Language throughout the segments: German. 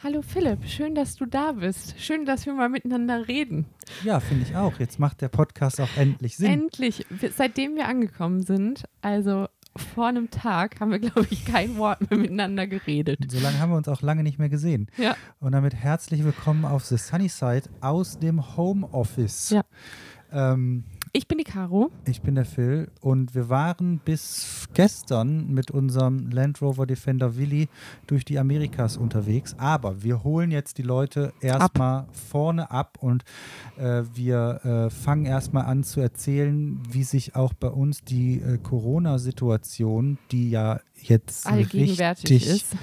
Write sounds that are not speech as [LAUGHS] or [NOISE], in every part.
Hallo Philipp, schön, dass du da bist. Schön, dass wir mal miteinander reden. Ja, finde ich auch. Jetzt macht der Podcast auch endlich Sinn. Endlich, seitdem wir angekommen sind, also vor einem Tag, haben wir, glaube ich, kein Wort mehr miteinander geredet. So lange haben wir uns auch lange nicht mehr gesehen. Ja. Und damit herzlich willkommen auf The Sunny Side aus dem Homeoffice. Ja. Ähm, Ich bin die Caro. ich bin der Phil und wir waren bis gestern mit unserem Land Rover Defender Willi durch die Amerikas unterwegs. Aber wir holen jetzt die Leute erstmal vorne ab und äh, wir äh, fangen erstmal an zu erzählen, wie sich auch bei uns die äh, Corona-Situation, die ja jetzt Allgegenwärtig richtig, ist.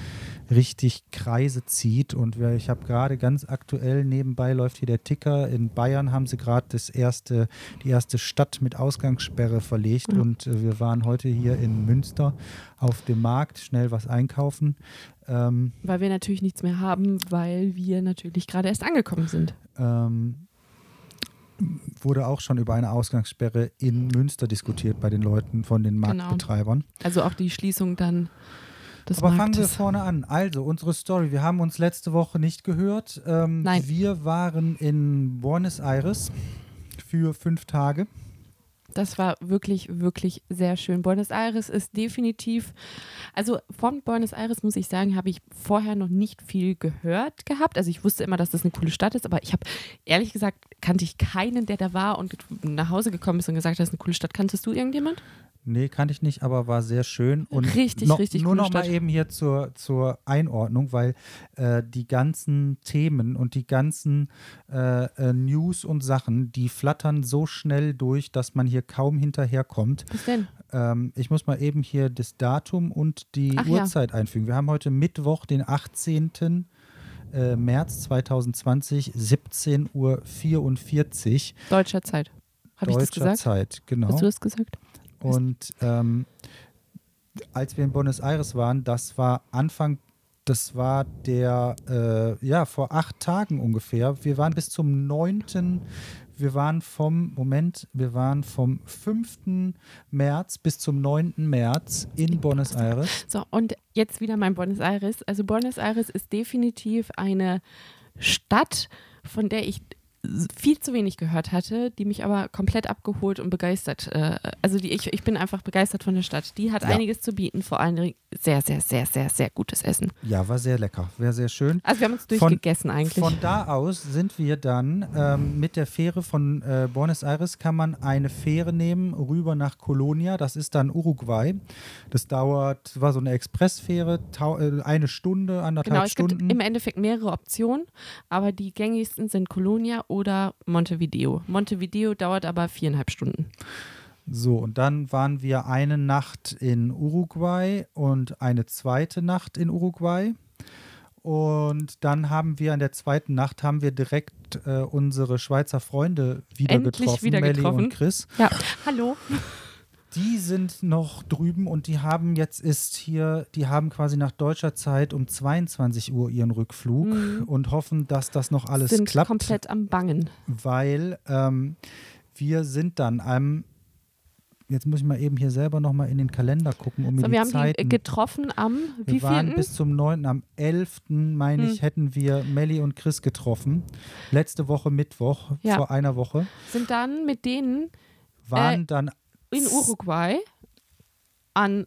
Richtig Kreise zieht. Und wir, ich habe gerade ganz aktuell nebenbei läuft hier der Ticker. In Bayern haben sie gerade das erste, die erste Stadt mit Ausgangssperre verlegt. Ja. Und äh, wir waren heute hier in Münster auf dem Markt, schnell was einkaufen. Ähm, Weil wir natürlich nichts mehr haben, weil wir natürlich gerade erst angekommen sind. ähm, wurde auch schon über eine Ausgangssperre in Münster diskutiert bei den Leuten von den Genau. Marktbetreibern. Also auch die Schließung dann des Aber fangen wir vorne an. Also, unsere Story. Wir haben uns letzte Woche nicht gehört. Ähm, Nein. Wir waren in Buenos Aires für fünf Tage. Das war wirklich, wirklich sehr schön. Buenos Aires ist definitiv, also von Buenos Aires muss ich sagen, habe ich vorher noch nicht viel gehört gehabt. Also ich wusste immer, dass das eine coole Stadt ist, aber ich habe ehrlich gesagt, kannte ich keinen, der da war und nach Hause gekommen ist und gesagt hat, das ist eine coole Stadt. Kanntest du irgendjemand? Nee, kannte ich nicht, aber war sehr schön. Und Richtig, noch, richtig Nur noch mal Stadt. eben hier zur, zur Einordnung, weil äh, die ganzen Themen und die ganzen äh, äh, News und Sachen, die flattern so schnell durch, dass man hier kaum hinterherkommt. Was denn? Ähm, ich muss mal eben hier das Datum und die Ach ja. Uhrzeit einfügen. Wir haben heute Mittwoch, den 18. äh, März 2020, 17.44 Uhr Deutscher Zeit. Habe ich das deutscher gesagt? Zeit. Genau. Hast du das gesagt? Und ähm, als wir in Buenos Aires waren, das war Anfang, das war der, äh, ja, vor acht Tagen ungefähr. Wir waren bis zum 9. Wir waren vom, Moment, wir waren vom 5. März bis zum 9. März in Buenos Aires. So, und jetzt wieder mein Buenos Aires. Also Buenos Aires ist definitiv eine Stadt, von der ich viel zu wenig gehört hatte, die mich aber komplett abgeholt und begeistert. Äh, also die, ich, ich bin einfach begeistert von der Stadt. Die hat Ja. einiges zu bieten, vor allem sehr, sehr, sehr, sehr, sehr gutes Essen. Ja, war sehr lecker, war sehr schön. Also wir haben uns Von- durchgegessen eigentlich. Von da aus sind wir dann ähm, mit der Fähre von äh, Buenos Aires kann man eine Fähre nehmen rüber nach Colonia. Das ist dann Uruguay. Das dauert, war so eine Expressfähre, äh, eine Stunde, anderthalb genau, es Stunden. gibt im Endeffekt mehrere Optionen, aber die gängigsten sind Colonia oder Montevideo. Montevideo dauert aber viereinhalb Stunden. So, und dann waren wir eine Nacht in Uruguay und eine zweite Nacht in Uruguay. Und dann haben wir an der zweiten Nacht haben wir direkt äh, unsere Schweizer Freunde wieder Endlich getroffen, wieder Melli getroffen. und Chris. Ja, [LAUGHS] hallo. Die sind noch drüben und die haben jetzt ist hier, die haben quasi nach deutscher Zeit um 22 Uhr ihren Rückflug Mhm. und hoffen, dass das noch alles sind klappt, komplett am Bangen. weil ähm, wir sind dann am, jetzt muss ich mal eben hier selber nochmal in den Kalender gucken, um mir So, die wir haben die Zeiten. äh, getroffen am wir wie waren vierten? bis zum 9. am 11. meine ich, Hm. hätten wir Melli und Chris getroffen. Letzte Woche Mittwoch, Ja. vor einer Woche. sind dann mit denen Waren Äh, dann in Uruguay an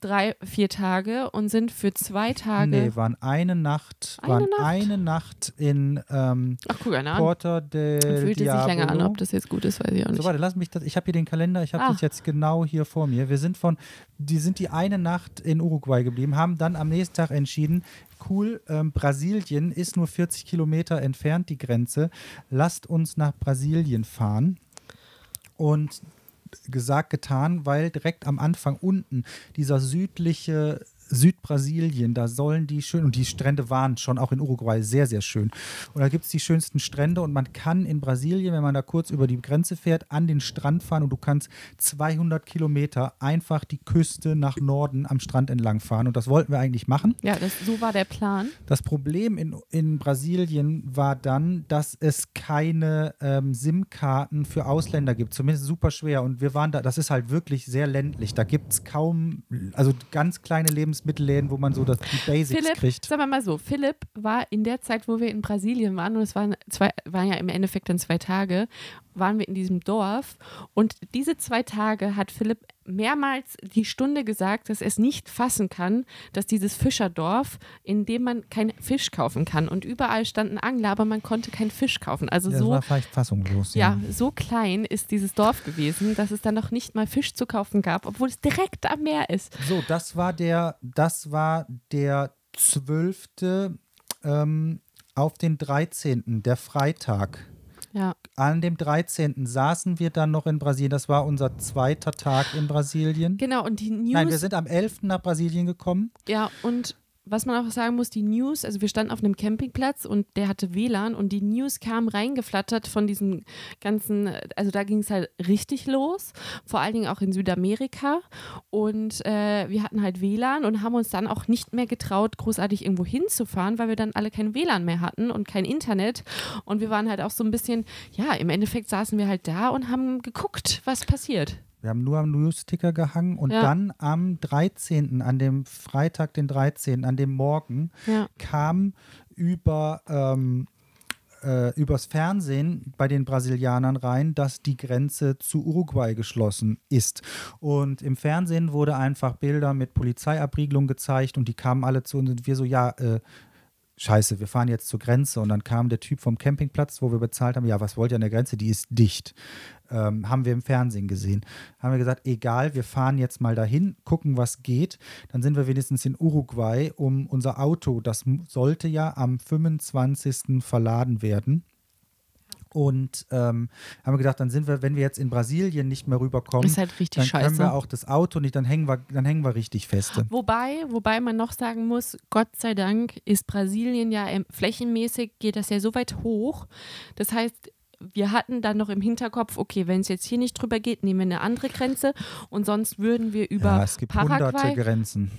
drei, vier Tage und sind für zwei Tage. Nee, waren eine Nacht, Eine waren Nacht? eine Nacht in ähm, Ach, guck einer an. Porta Dann fühlt sich länger an, ob das jetzt gut ist, weiß ich auch nicht. so, warte, lass mich das. Ich habe hier den Kalender, ich habe Ah. das jetzt genau hier vor mir. Wir sind von, die sind die eine Nacht in Uruguay geblieben, haben dann am nächsten Tag entschieden, cool, ähm, Brasilien ist nur 40 Kilometer entfernt, die Grenze. Lasst uns nach Brasilien fahren. Und gesagt, getan, weil direkt am Anfang unten dieser südliche Südbrasilien, da sollen die schön, und die Strände waren schon auch in Uruguay sehr, sehr schön. Und da gibt es die schönsten Strände und man kann in Brasilien, wenn man da kurz über die Grenze fährt, an den Strand fahren und du kannst 200 Kilometer einfach die Küste nach Norden am Strand entlang fahren. Und das wollten wir eigentlich machen. ja, das, so war der Plan. Das Problem in, in Brasilien war dann, dass es keine ähm, SIM-Karten für Ausländer gibt. Zumindest super schwer. Und wir waren da, das ist halt wirklich sehr ländlich. Da gibt es kaum, also ganz kleine Lebensmittel. Lebensmittelläden, wo man so das, die Basics Philipp, kriegt. sagen wir mal so, Philipp war in der Zeit, wo wir in Brasilien waren, und es waren, zwei, waren ja im Endeffekt dann zwei Tage, waren wir in diesem Dorf. Und diese zwei Tage hat Philipp mehrmals die Stunde gesagt, dass er es nicht fassen kann, dass dieses Fischerdorf, in dem man keinen Fisch kaufen kann. Und überall standen Angler, aber man konnte keinen Fisch kaufen. Also Ja, so war vielleicht fassungslos. ja, so klein ist dieses Dorf gewesen, dass es dann noch nicht mal Fisch zu kaufen gab, obwohl es direkt am Meer ist. So, das war der, das war der 12. Ähm, auf den 13., der Freitag. Ja, An dem 13. saßen wir dann noch in Brasilien. Das war unser zweiter Tag in Brasilien. genau. Und die News. Nein, wir sind am 11. nach Brasilien gekommen. Ja, und was man auch sagen muss, die News, also wir standen auf einem Campingplatz und der hatte WLAN und die News kamen reingeflattert von diesen ganzen, also da ging es halt richtig los, vor allen Dingen auch in Südamerika und äh, wir hatten halt WLAN und haben uns dann auch nicht mehr getraut, großartig irgendwo hinzufahren, weil wir dann alle kein WLAN mehr hatten und kein Internet und wir waren halt auch so ein bisschen, ja, im Endeffekt saßen wir halt da und haben geguckt, was passiert. Wir haben nur am Newsticker gehangen und Ja. dann am 13., an dem Freitag, den 13., an dem Morgen, Ja. kam über, ähm, äh, übers Fernsehen bei den Brasilianern rein, dass die Grenze zu Uruguay geschlossen ist. Und im Fernsehen wurde einfach Bilder mit Polizeiabriegelung gezeigt und die kamen alle zu uns und wir so, ja, äh, Scheiße, wir fahren jetzt zur Grenze. Und dann kam der Typ vom Campingplatz, wo wir bezahlt haben, ja, was wollt ihr an der Grenze? Die ist dicht. Ähm, haben wir im Fernsehen gesehen. Haben wir gesagt, egal, wir fahren jetzt mal dahin, gucken, was geht. Dann sind wir wenigstens in Uruguay, um unser Auto, das sollte ja am 25. verladen werden. Und ähm, haben wir gedacht, dann sind wir, wenn wir jetzt in Brasilien nicht mehr rüberkommen, Ist halt richtig dann können scheiße. wir auch das Auto nicht, dann hängen wir, dann hängen wir richtig feste. Wobei, wobei man noch sagen muss, Gott sei Dank ist Brasilien ja ähm, flächenmäßig geht das ja so weit hoch. Das heißt, wir hatten dann noch im Hinterkopf, okay, wenn es jetzt hier nicht drüber geht, nehmen wir eine andere Grenze und sonst würden wir über Ja, es gibt hunderte Paraguay, Grenzen.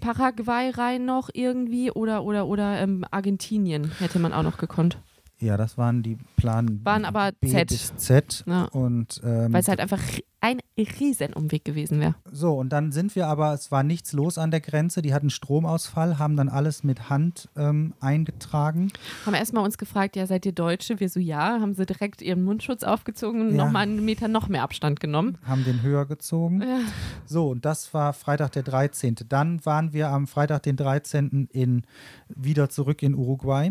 Paraguay rein noch irgendwie oder oder oder ähm, Argentinien hätte man auch noch gekonnt, Ja, das waren die Plan Waren aber B Z. bis Z. Ja. Und ähm, weil es halt einfach ein Riesenumweg gewesen wäre. so, und dann sind wir aber, es war nichts los an der Grenze. Die hatten Stromausfall, haben dann alles mit Hand ähm, eingetragen. Haben erstmal uns gefragt, ja, seid ihr Deutsche? Wir so, ja. Haben sie direkt ihren Mundschutz aufgezogen und Ja. nochmal einen Meter noch mehr Abstand genommen. haben den höher gezogen. Ja. So, und das war Freitag der 13. Dann waren wir am Freitag den 13. In, wieder zurück in Uruguay.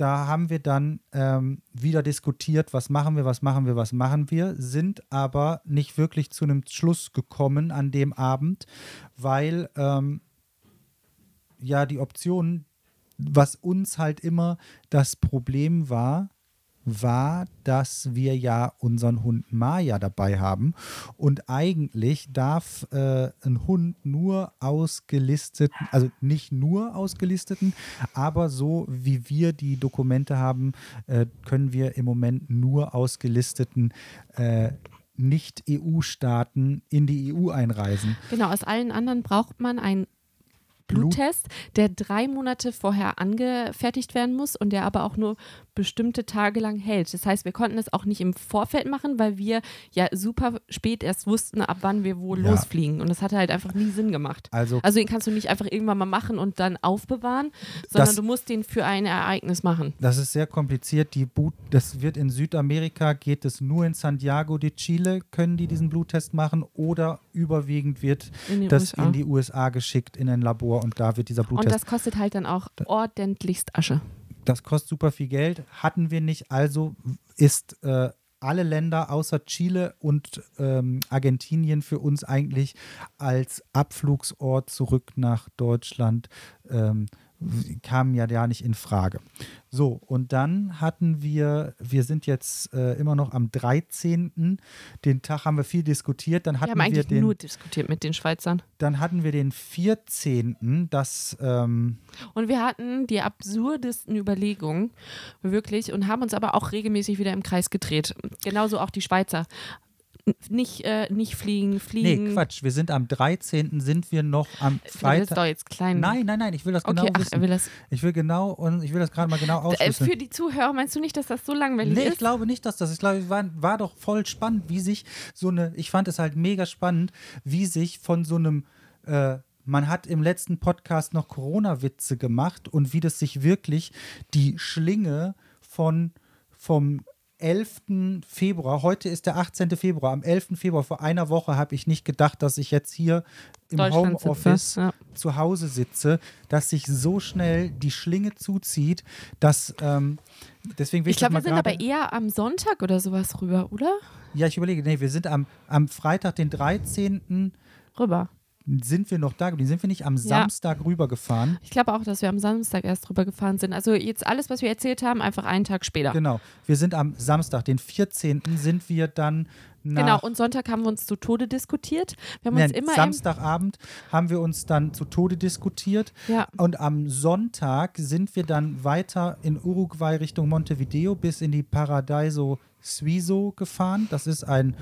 Da haben wir dann ähm, wieder diskutiert, was machen wir, was machen wir, was machen wir, sind aber nicht wirklich zu einem Schluss gekommen an dem Abend, weil ähm, ja die Option, was uns halt immer das Problem war, war, dass wir ja unseren Hund Maya dabei haben. Und eigentlich darf äh, ein Hund nur ausgelisteten, also nicht nur ausgelisteten, aber so wie wir die Dokumente haben, äh, können wir im Moment nur ausgelisteten äh, Nicht-EU-Staaten in die EU einreisen. Genau, aus allen anderen braucht man einen Bluttest, der drei Monate vorher angefertigt werden muss und der aber auch nur bestimmte Tage lang hält. Das heißt, wir konnten es auch nicht im Vorfeld machen, weil wir ja super spät erst wussten, ab wann wir wo Ja. losfliegen. Und das hatte halt einfach nie Sinn gemacht. Also Also den kannst du nicht einfach irgendwann mal machen und dann aufbewahren, sondern Das- du musst den für ein Ereignis machen. Das ist sehr kompliziert. Die Boot, das wird in Südamerika, geht es nur in Santiago de Chile, können die diesen Bluttest machen oder überwiegend wird In das USA. in die USA geschickt, in ein Labor und da wird dieser Und Bluttest. das kostet halt dann auch ordentlichst Asche. Das, kostet super viel Geld, hatten wir nicht. Also ist äh, alle Länder außer Chile und ähm, Argentinien für uns eigentlich als Abflugsort zurück nach Deutschland ähm, kamen ja gar nicht in Frage. So, und dann hatten wir, wir sind jetzt äh, immer noch am 13. Den Tag haben wir viel diskutiert. Dann Wir hatten haben wir, eigentlich den, nur diskutiert mit den Schweizern. dann hatten wir den 14. Das ähm, Und wir hatten die absurdesten Überlegungen, wirklich, und haben uns aber auch regelmäßig wieder im Kreis gedreht. Genauso auch die Schweizer. Nicht, äh, nicht fliegen, fliegen. Nee, Quatsch. Wir sind am 13. sind wir noch am Das ist Freitag. doch jetzt klein. Nein, nein, nein, ich will das genau okay, ach, er wissen. will das. Ich will genau und ich will das gerade mal genau Äh, ausschlüsseln. für die Zuhörer meinst du nicht, dass das so langweilig Nee, ich ist? glaube nicht, dass das. Ich glaube, es war, war doch voll spannend, wie sich so eine. Ich fand es halt mega spannend, wie sich von so einem äh, Man hat im letzten Podcast noch Corona-Witze gemacht und wie das sich wirklich die Schlinge von vom 11. Februar, heute ist der 18. Februar, am 11. Februar vor einer Woche habe ich nicht gedacht, dass ich jetzt hier im Homeoffice ja. zu Hause sitze, dass sich so schnell die Schlinge zuzieht, dass ähm, deswegen will ich, Ich glaube, wir sind aber eher am Sonntag oder sowas rüber, oder? Ja, ich überlege, nee, wir sind am, am Freitag, den 13. Rüber. Sind wir noch da geblieben. Sind wir nicht am Samstag rübergefahren? Ich glaube auch, dass wir am Samstag erst drüber gefahren sind. Also jetzt alles, was wir erzählt haben, einfach einen Tag später. Genau. Wir sind am Samstag, den 14. sind wir dann nach Genau, und Sonntag haben wir uns zu Tode diskutiert. Wir haben uns Nein, immer im, Samstagabend haben wir uns dann zu Tode diskutiert. Ja. Und am Sonntag sind wir dann weiter in Uruguay Richtung Montevideo bis in die Paradiso Suizo gefahren. Das ist ein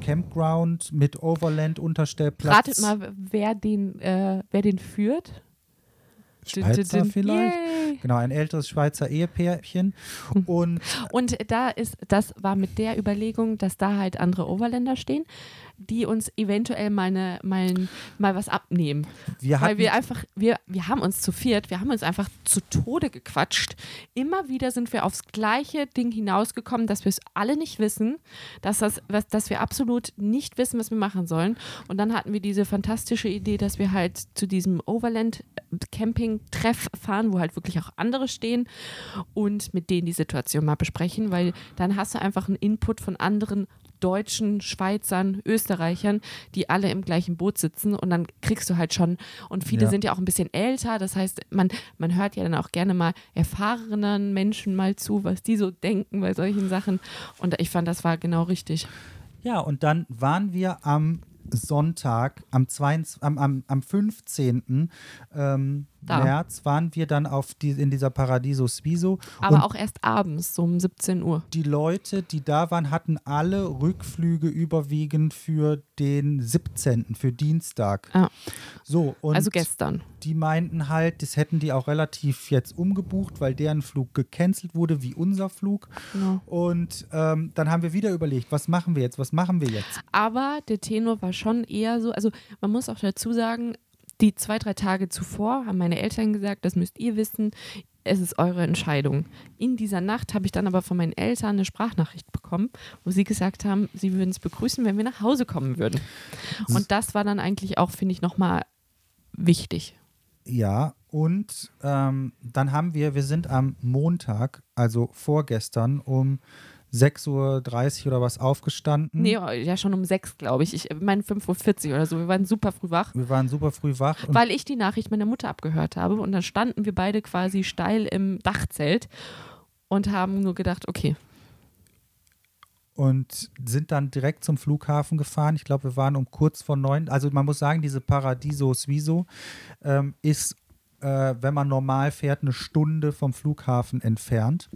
Campground mit Overland-Unterstellplatz. Ratet mal, wer den, äh, wer den führt. Schweizer vielleicht. Yay. Genau, ein älteres Schweizer Ehepärchen. Und Und da ist, das war mit der Überlegung, dass da halt andere Overländer stehen, die uns eventuell mal, eine, mal, was abnehmen. wir Weil wir einfach, wir, wir haben uns zu viert, wir haben uns einfach zu Tode gequatscht. Immer wieder sind wir aufs gleiche Ding hinausgekommen, dass wir es alle nicht wissen, dass, das, was, dass wir absolut nicht wissen, was wir machen sollen. Und dann hatten wir diese fantastische Idee, dass wir halt zu diesem Overland-Camping-Treff fahren, wo halt wirklich auch andere stehen und mit denen die Situation mal besprechen, weil dann hast du einfach einen Input von anderen Deutschen, Schweizern, Österreichern, die alle im gleichen Boot sitzen und dann kriegst du halt schon, und viele Ja. sind ja auch ein bisschen älter, das heißt, man, man hört ja dann auch gerne mal erfahrenen Menschen mal zu, was die so denken bei solchen Sachen und ich fand, das war genau richtig. Ja, und dann waren wir am Sonntag, am, 22, am, am, am 15. Ähm. März, waren wir dann auf die, in dieser Paradiso Suizo. Aber und auch erst abends, so um 17 Uhr. die Leute, die da waren, hatten alle Rückflüge überwiegend für den 17., für Dienstag. Ja. So, also gestern. die meinten halt, das hätten die auch relativ jetzt umgebucht, weil deren Flug gecancelt wurde, wie unser Flug. Genau. Und ähm, dann haben wir wieder überlegt, was machen wir jetzt, was machen wir jetzt? Aber der Tenor war schon eher so, also man muss auch dazu sagen, die zwei, drei Tage zuvor haben meine Eltern gesagt, das müsst ihr wissen, es ist eure Entscheidung. In dieser Nacht habe ich dann aber von meinen Eltern eine Sprachnachricht bekommen, wo sie gesagt haben, sie würden es begrüßen, wenn wir nach Hause kommen würden. Und das war dann eigentlich auch, finde ich, nochmal wichtig. Ja, und ähm, dann haben wir, wir sind am Montag, also vorgestern, um 6.30 Uhr oder was aufgestanden. Nee, ja schon um sechs, glaube ich. Ich meine 5.40 Uhr oder so. Wir waren super früh wach. Wir waren super früh wach. Weil ich die Nachricht meiner Mutter abgehört habe und dann standen wir beide quasi steil im Dachzelt und haben nur gedacht, okay, und sind dann direkt zum Flughafen gefahren. Ich glaube, wir waren um kurz vor neun. Also man muss sagen, diese Paradiso Suizo ähm, ist, äh, wenn man normal fährt, eine Stunde vom Flughafen entfernt.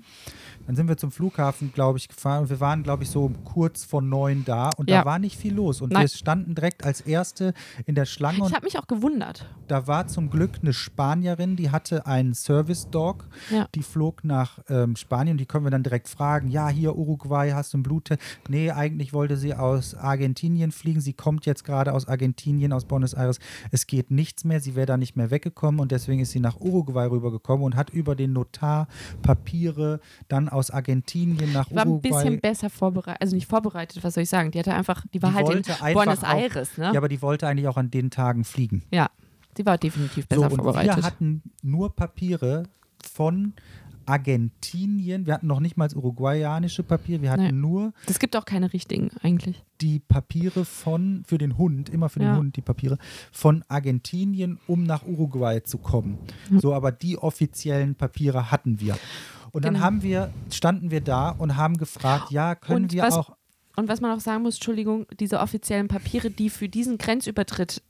Dann sind wir zum Flughafen, glaube ich, gefahren und wir waren, glaube ich, so kurz vor neun da und Ja. da war nicht viel los. Und Nein. wir standen direkt als Erste in der Schlange ich habe mich auch gewundert. da war zum Glück eine Spanierin, die hatte einen Service Dog. Ja. Die flog nach ähm, Spanien. Die können wir dann direkt fragen: Ja, hier Uruguay, hast du einen Bluttest? Nee, eigentlich wollte sie aus Argentinien fliegen. Sie kommt jetzt gerade aus Argentinien, aus Buenos Aires. Es geht nichts mehr. Sie wäre da nicht mehr weggekommen und deswegen ist sie nach Uruguay rübergekommen und hat über den Notar Papiere dann aus Argentinien nach Die war ein Uruguay. bisschen besser vorbereitet, also nicht vorbereitet, was soll ich sagen? Die hatte einfach, die war Die halt in Buenos auch- Aires, ne? Ja, aber die wollte eigentlich auch an den Tagen fliegen. Ja, sie war definitiv So, besser und vorbereitet. wir hatten nur Papiere von Argentinien. Wir hatten noch nicht mal uruguayanische Papiere. Wir hatten Nee. nur Es gibt auch keine richtigen eigentlich. die Papiere von, für den Hund, immer für den Ja. Hund die Papiere, von Argentinien, um nach Uruguay zu kommen. Hm. So, aber die offiziellen Papiere hatten wir. Und dann Genau. haben wir, standen wir da und haben gefragt, ja, können Und wir was- auch. Und was man auch sagen muss, Entschuldigung, diese offiziellen Papiere, die für diesen Grenzübertritt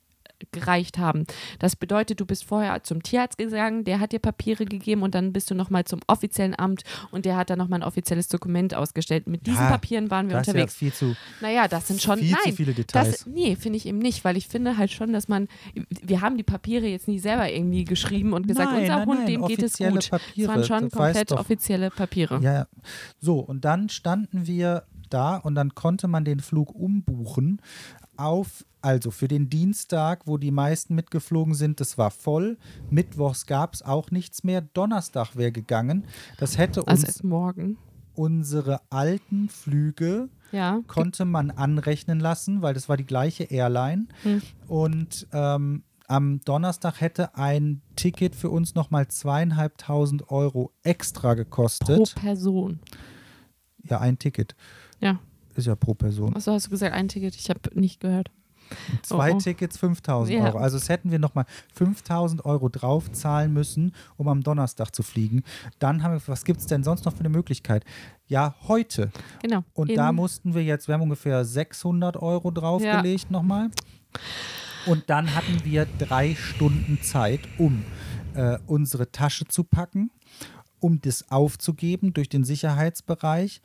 gereicht haben. Das bedeutet, du bist vorher zum Tierarzt gegangen, der hat dir Papiere gegeben und dann bist du nochmal zum offiziellen Amt und der hat dann nochmal ein offizielles Dokument ausgestellt. Mit diesen Ja, Papieren waren wir Das ist ja unterwegs. viel zu, Naja, das sind schon. viel nein, zu viele Details. das, nee, finde ich eben nicht, weil ich finde halt schon, dass man, wir haben die Papiere jetzt nicht selber irgendwie geschrieben und gesagt, Nein, unser nein, Hund, dem geht es gut. Papiere, das waren schon das komplett offizielle Papiere. Ja, ja. So, und dann standen wir da und dann konnte man den Flug umbuchen auf Also für den Dienstag, wo die meisten mitgeflogen sind, das war voll. Mittwochs gab es auch nichts mehr. Donnerstag wäre gegangen. Das hätte uns Also erst morgen. unsere alten Flüge Ja. konnte man anrechnen lassen, weil das war die gleiche Airline. Hm. Und ähm, am Donnerstag hätte ein Ticket für uns nochmal zweieinhalbtausend Euro extra Pro gekostet. Person. ja, ein Ticket. Ja. Ist ja pro Person. Achso, hast du gesagt, ein Ticket? Ich habe nicht gehört. Zwei Oh. Tickets 5000 Ja. Euro. Also es hätten wir nochmal 5000 Euro draufzahlen müssen, um am Donnerstag zu fliegen. Dann haben wir, was gibt es denn sonst noch für eine Möglichkeit? Ja, heute. Genau. Und In- da mussten wir jetzt, wir haben ungefähr 600 Euro draufgelegt nochmal. Und dann hatten wir drei Stunden Zeit, um äh, unsere Tasche zu packen, um das aufzugeben durch den Sicherheitsbereich.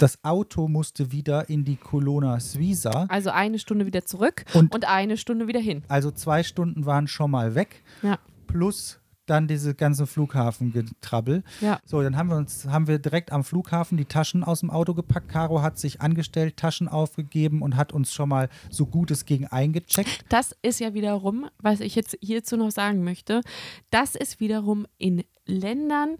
Das Auto musste wieder in die Colonna Suiza. Also eine Stunde wieder zurück und, Und- eine Stunde wieder hin. Also zwei Stunden waren schon mal weg, Ja. plus dann diese ganze Flughafengetrabbel. Ja. So, dann haben wir uns, haben wir direkt am Flughafen die Taschen aus dem Auto gepackt. Caro hat sich angestellt, Taschen aufgegeben und hat uns schon mal so gut es ging eingecheckt. Das ist ja wiederum, was ich jetzt hierzu noch sagen möchte, das ist wiederum in Ländern,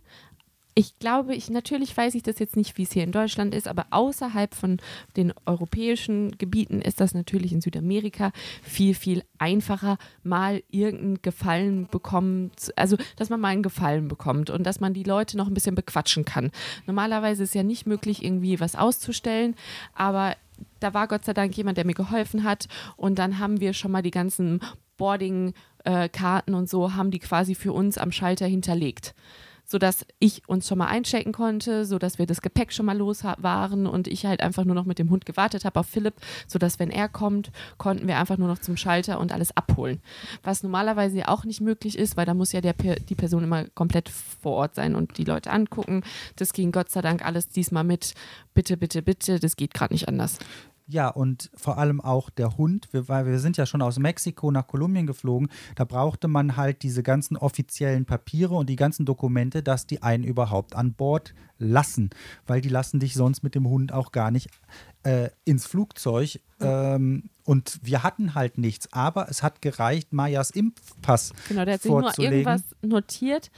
ich glaube, ich natürlich weiß ich das jetzt nicht, wie es hier in Deutschland ist, aber außerhalb von den europäischen Gebieten ist das natürlich in Südamerika viel, viel einfacher, mal irgendeinen Gefallen bekommen, also dass man mal einen Gefallen bekommt und dass man die Leute noch ein bisschen bequatschen kann. Normalerweise ist ja nicht möglich, irgendwie was auszustellen, aber da war Gott sei Dank jemand, der mir geholfen hat und dann haben wir schon mal die ganzen Boarding-Karten und so, haben die quasi für uns am Schalter hinterlegt sodass ich uns schon mal einchecken konnte, sodass wir das Gepäck schon mal los waren und ich halt einfach nur noch mit dem Hund gewartet habe auf Philipp, sodass wenn er kommt, konnten wir einfach nur noch zum Schalter und alles abholen. Was normalerweise ja auch nicht möglich ist, weil da muss ja der, die Person immer komplett vor Ort sein und die Leute angucken. Das ging Gott sei Dank alles diesmal mit. Bitte, bitte, bitte, das geht gerade nicht anders. Ja, und vor allem auch der Hund, wir, weil wir sind ja schon aus Mexiko nach Kolumbien geflogen, da brauchte man halt diese ganzen offiziellen Papiere und die ganzen Dokumente, dass die einen überhaupt an Bord lassen, weil die lassen dich sonst mit dem Hund auch gar nicht äh, ins Flugzeug. Ähm, und wir hatten halt nichts, aber es hat gereicht, Mayas Impfpass Genau, der hat sich nur irgendwas notiert.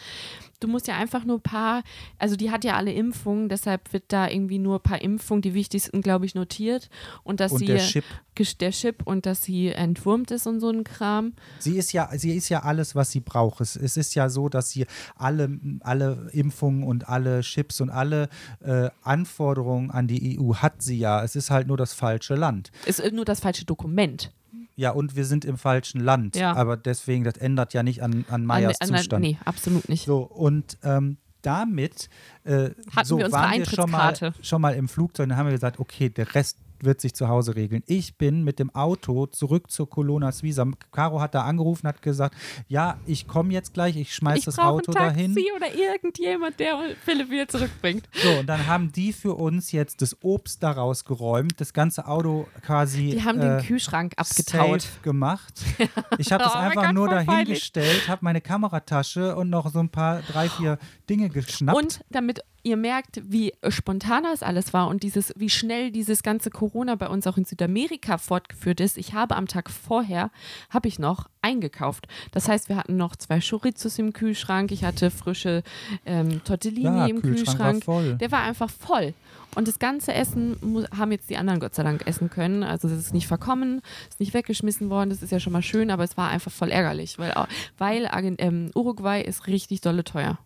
Du musst ja einfach nur ein paar, also die hat ja alle Impfungen, deshalb wird da irgendwie nur ein paar Impfungen, die wichtigsten, glaube ich, notiert. Und dass und sie der Chip. Der Chip und dass sie entwurmt ist und so ein Kram. Sie ist ja, sie ist ja alles, was sie braucht. Es, es ist ja so, dass sie alle, alle Impfungen und alle Chips und alle äh, Anforderungen an die EU hat sie ja. Es ist halt nur das falsche Land. Ist nur das falsche Dokument. Ja, und wir sind im falschen Land. Ja. Aber deswegen, das ändert ja nicht an, an An- Mayas an- Zustand. Nee, absolut nicht. So, und ähm, damit äh, Hatten so wir waren wir schon mal, schon mal im Flugzeug. Dann haben wir gesagt, okay, der Rest wird sich zu Hause regeln. Ich bin mit dem Auto zurück zur Colonna Suiza. Caro hat da angerufen, hat gesagt, ja, ich komme jetzt gleich, ich schmeiß ich das Auto ein Taxi dahin. oder irgendjemand, der Philipp wieder zurückbringt. So, und dann haben die für uns jetzt das Obst daraus geräumt, das ganze Auto quasi Die haben äh, den Kühlschrank abgetaut. safe gemacht. [LAUGHS] Ich habe das Oh einfach Gott, nur dahingestellt, habe meine Kameratasche und noch so ein paar, drei, vier Dinge geschnappt. Und damit ihr merkt, wie spontan das alles war und dieses, wie schnell dieses ganze Corona bei uns auch in Südamerika fortgeführt ist. Ich habe am Tag vorher, habe ich noch eingekauft. Das heißt, wir hatten noch zwei Chorizos im Kühlschrank, ich hatte frische ähm, Tortellini ja, im Kühlschrank, Kühlschrank. war. Der war einfach voll. Und das ganze Essen haben jetzt die anderen Gott sei Dank essen können. Also es ist nicht verkommen, ist nicht weggeschmissen worden. Das ist ja schon mal schön, aber es war einfach voll ärgerlich, weil, weil ähm, Uruguay ist richtig dolle teuer.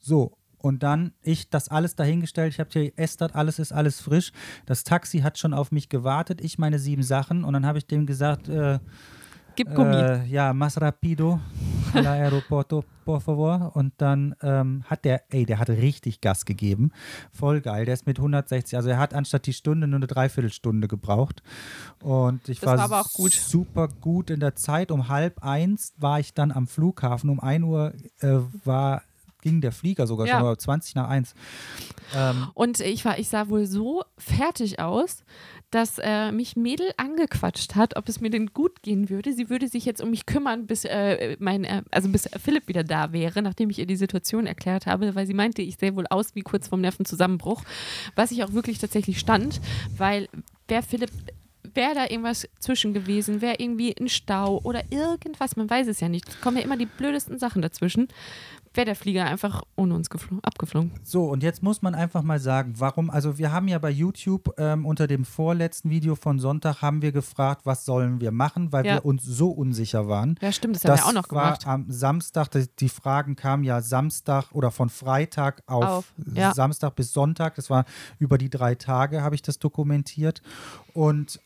So, und dann ich das alles dahingestellt. Ich habe hier Estert, alles ist alles frisch. Das Taxi hat schon auf mich gewartet. Ich meine sieben Sachen. Und dann habe ich dem gesagt, äh, Gib Gummi. äh, ja, más rapido al [LAUGHS] aeroporto, por favor. Und dann ähm, hat der, ey, der hat richtig Gas gegeben. Voll geil. Der ist mit 160, also er hat anstatt die Stunde nur eine Dreiviertelstunde gebraucht. Und ich Das war, war gut. super gut in der Zeit. Um halb eins war ich dann am Flughafen. Um ein Uhr äh, war ging der Flieger sogar Ja. schon, aber 20 nach 1. Ähm, Und ich war, ich sah wohl so fertig aus, dass äh, mich Mädel angequatscht hat, ob es mir denn gut gehen würde. Sie würde sich jetzt um mich kümmern, bis äh, mein, äh, also bis Philipp wieder da wäre, nachdem ich ihr die Situation erklärt habe, weil sie meinte, ich sähe wohl aus wie kurz vorm Nervenzusammenbruch, was ich auch wirklich tatsächlich stand, weil wer Philipp wäre da irgendwas zwischen gewesen, wäre irgendwie ein Stau oder irgendwas, man weiß es ja nicht. Es kommen ja immer die blödesten Sachen dazwischen wäre der Flieger einfach ohne uns abgeflogen. So, und jetzt muss man einfach mal sagen, warum, also wir haben ja bei YouTube ähm, unter dem vorletzten Video von Sonntag haben wir gefragt, was sollen wir machen, weil ja. wir uns so unsicher waren. Ja, stimmt, das, das haben wir auch noch gemacht. War am Samstag, die, die Fragen kamen ja Samstag oder von Freitag auf, auf ja. Samstag bis Sonntag, das war über die drei Tage, habe ich das dokumentiert. Und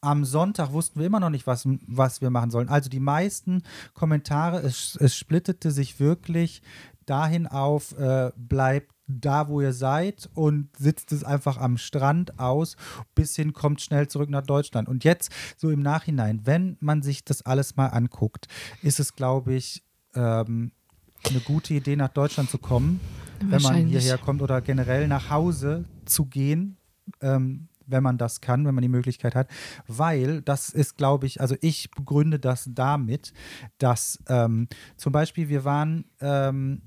am Sonntag wussten wir immer noch nicht, was, was wir machen sollen. Also die meisten Kommentare, es, es splittete sich wirklich dahin auf, äh, bleibt da, wo ihr seid und sitzt es einfach am Strand aus, bis hin kommt schnell zurück nach Deutschland. Und jetzt, so im Nachhinein, wenn man sich das alles mal anguckt, ist es, glaube ich, ähm, eine gute Idee, nach Deutschland zu kommen, wenn man hierher kommt oder generell nach Hause zu gehen. Ähm, wenn man das kann, wenn man die Möglichkeit hat, weil das ist, glaube ich, also ich begründe das damit, dass ähm, zum Beispiel wir waren ähm,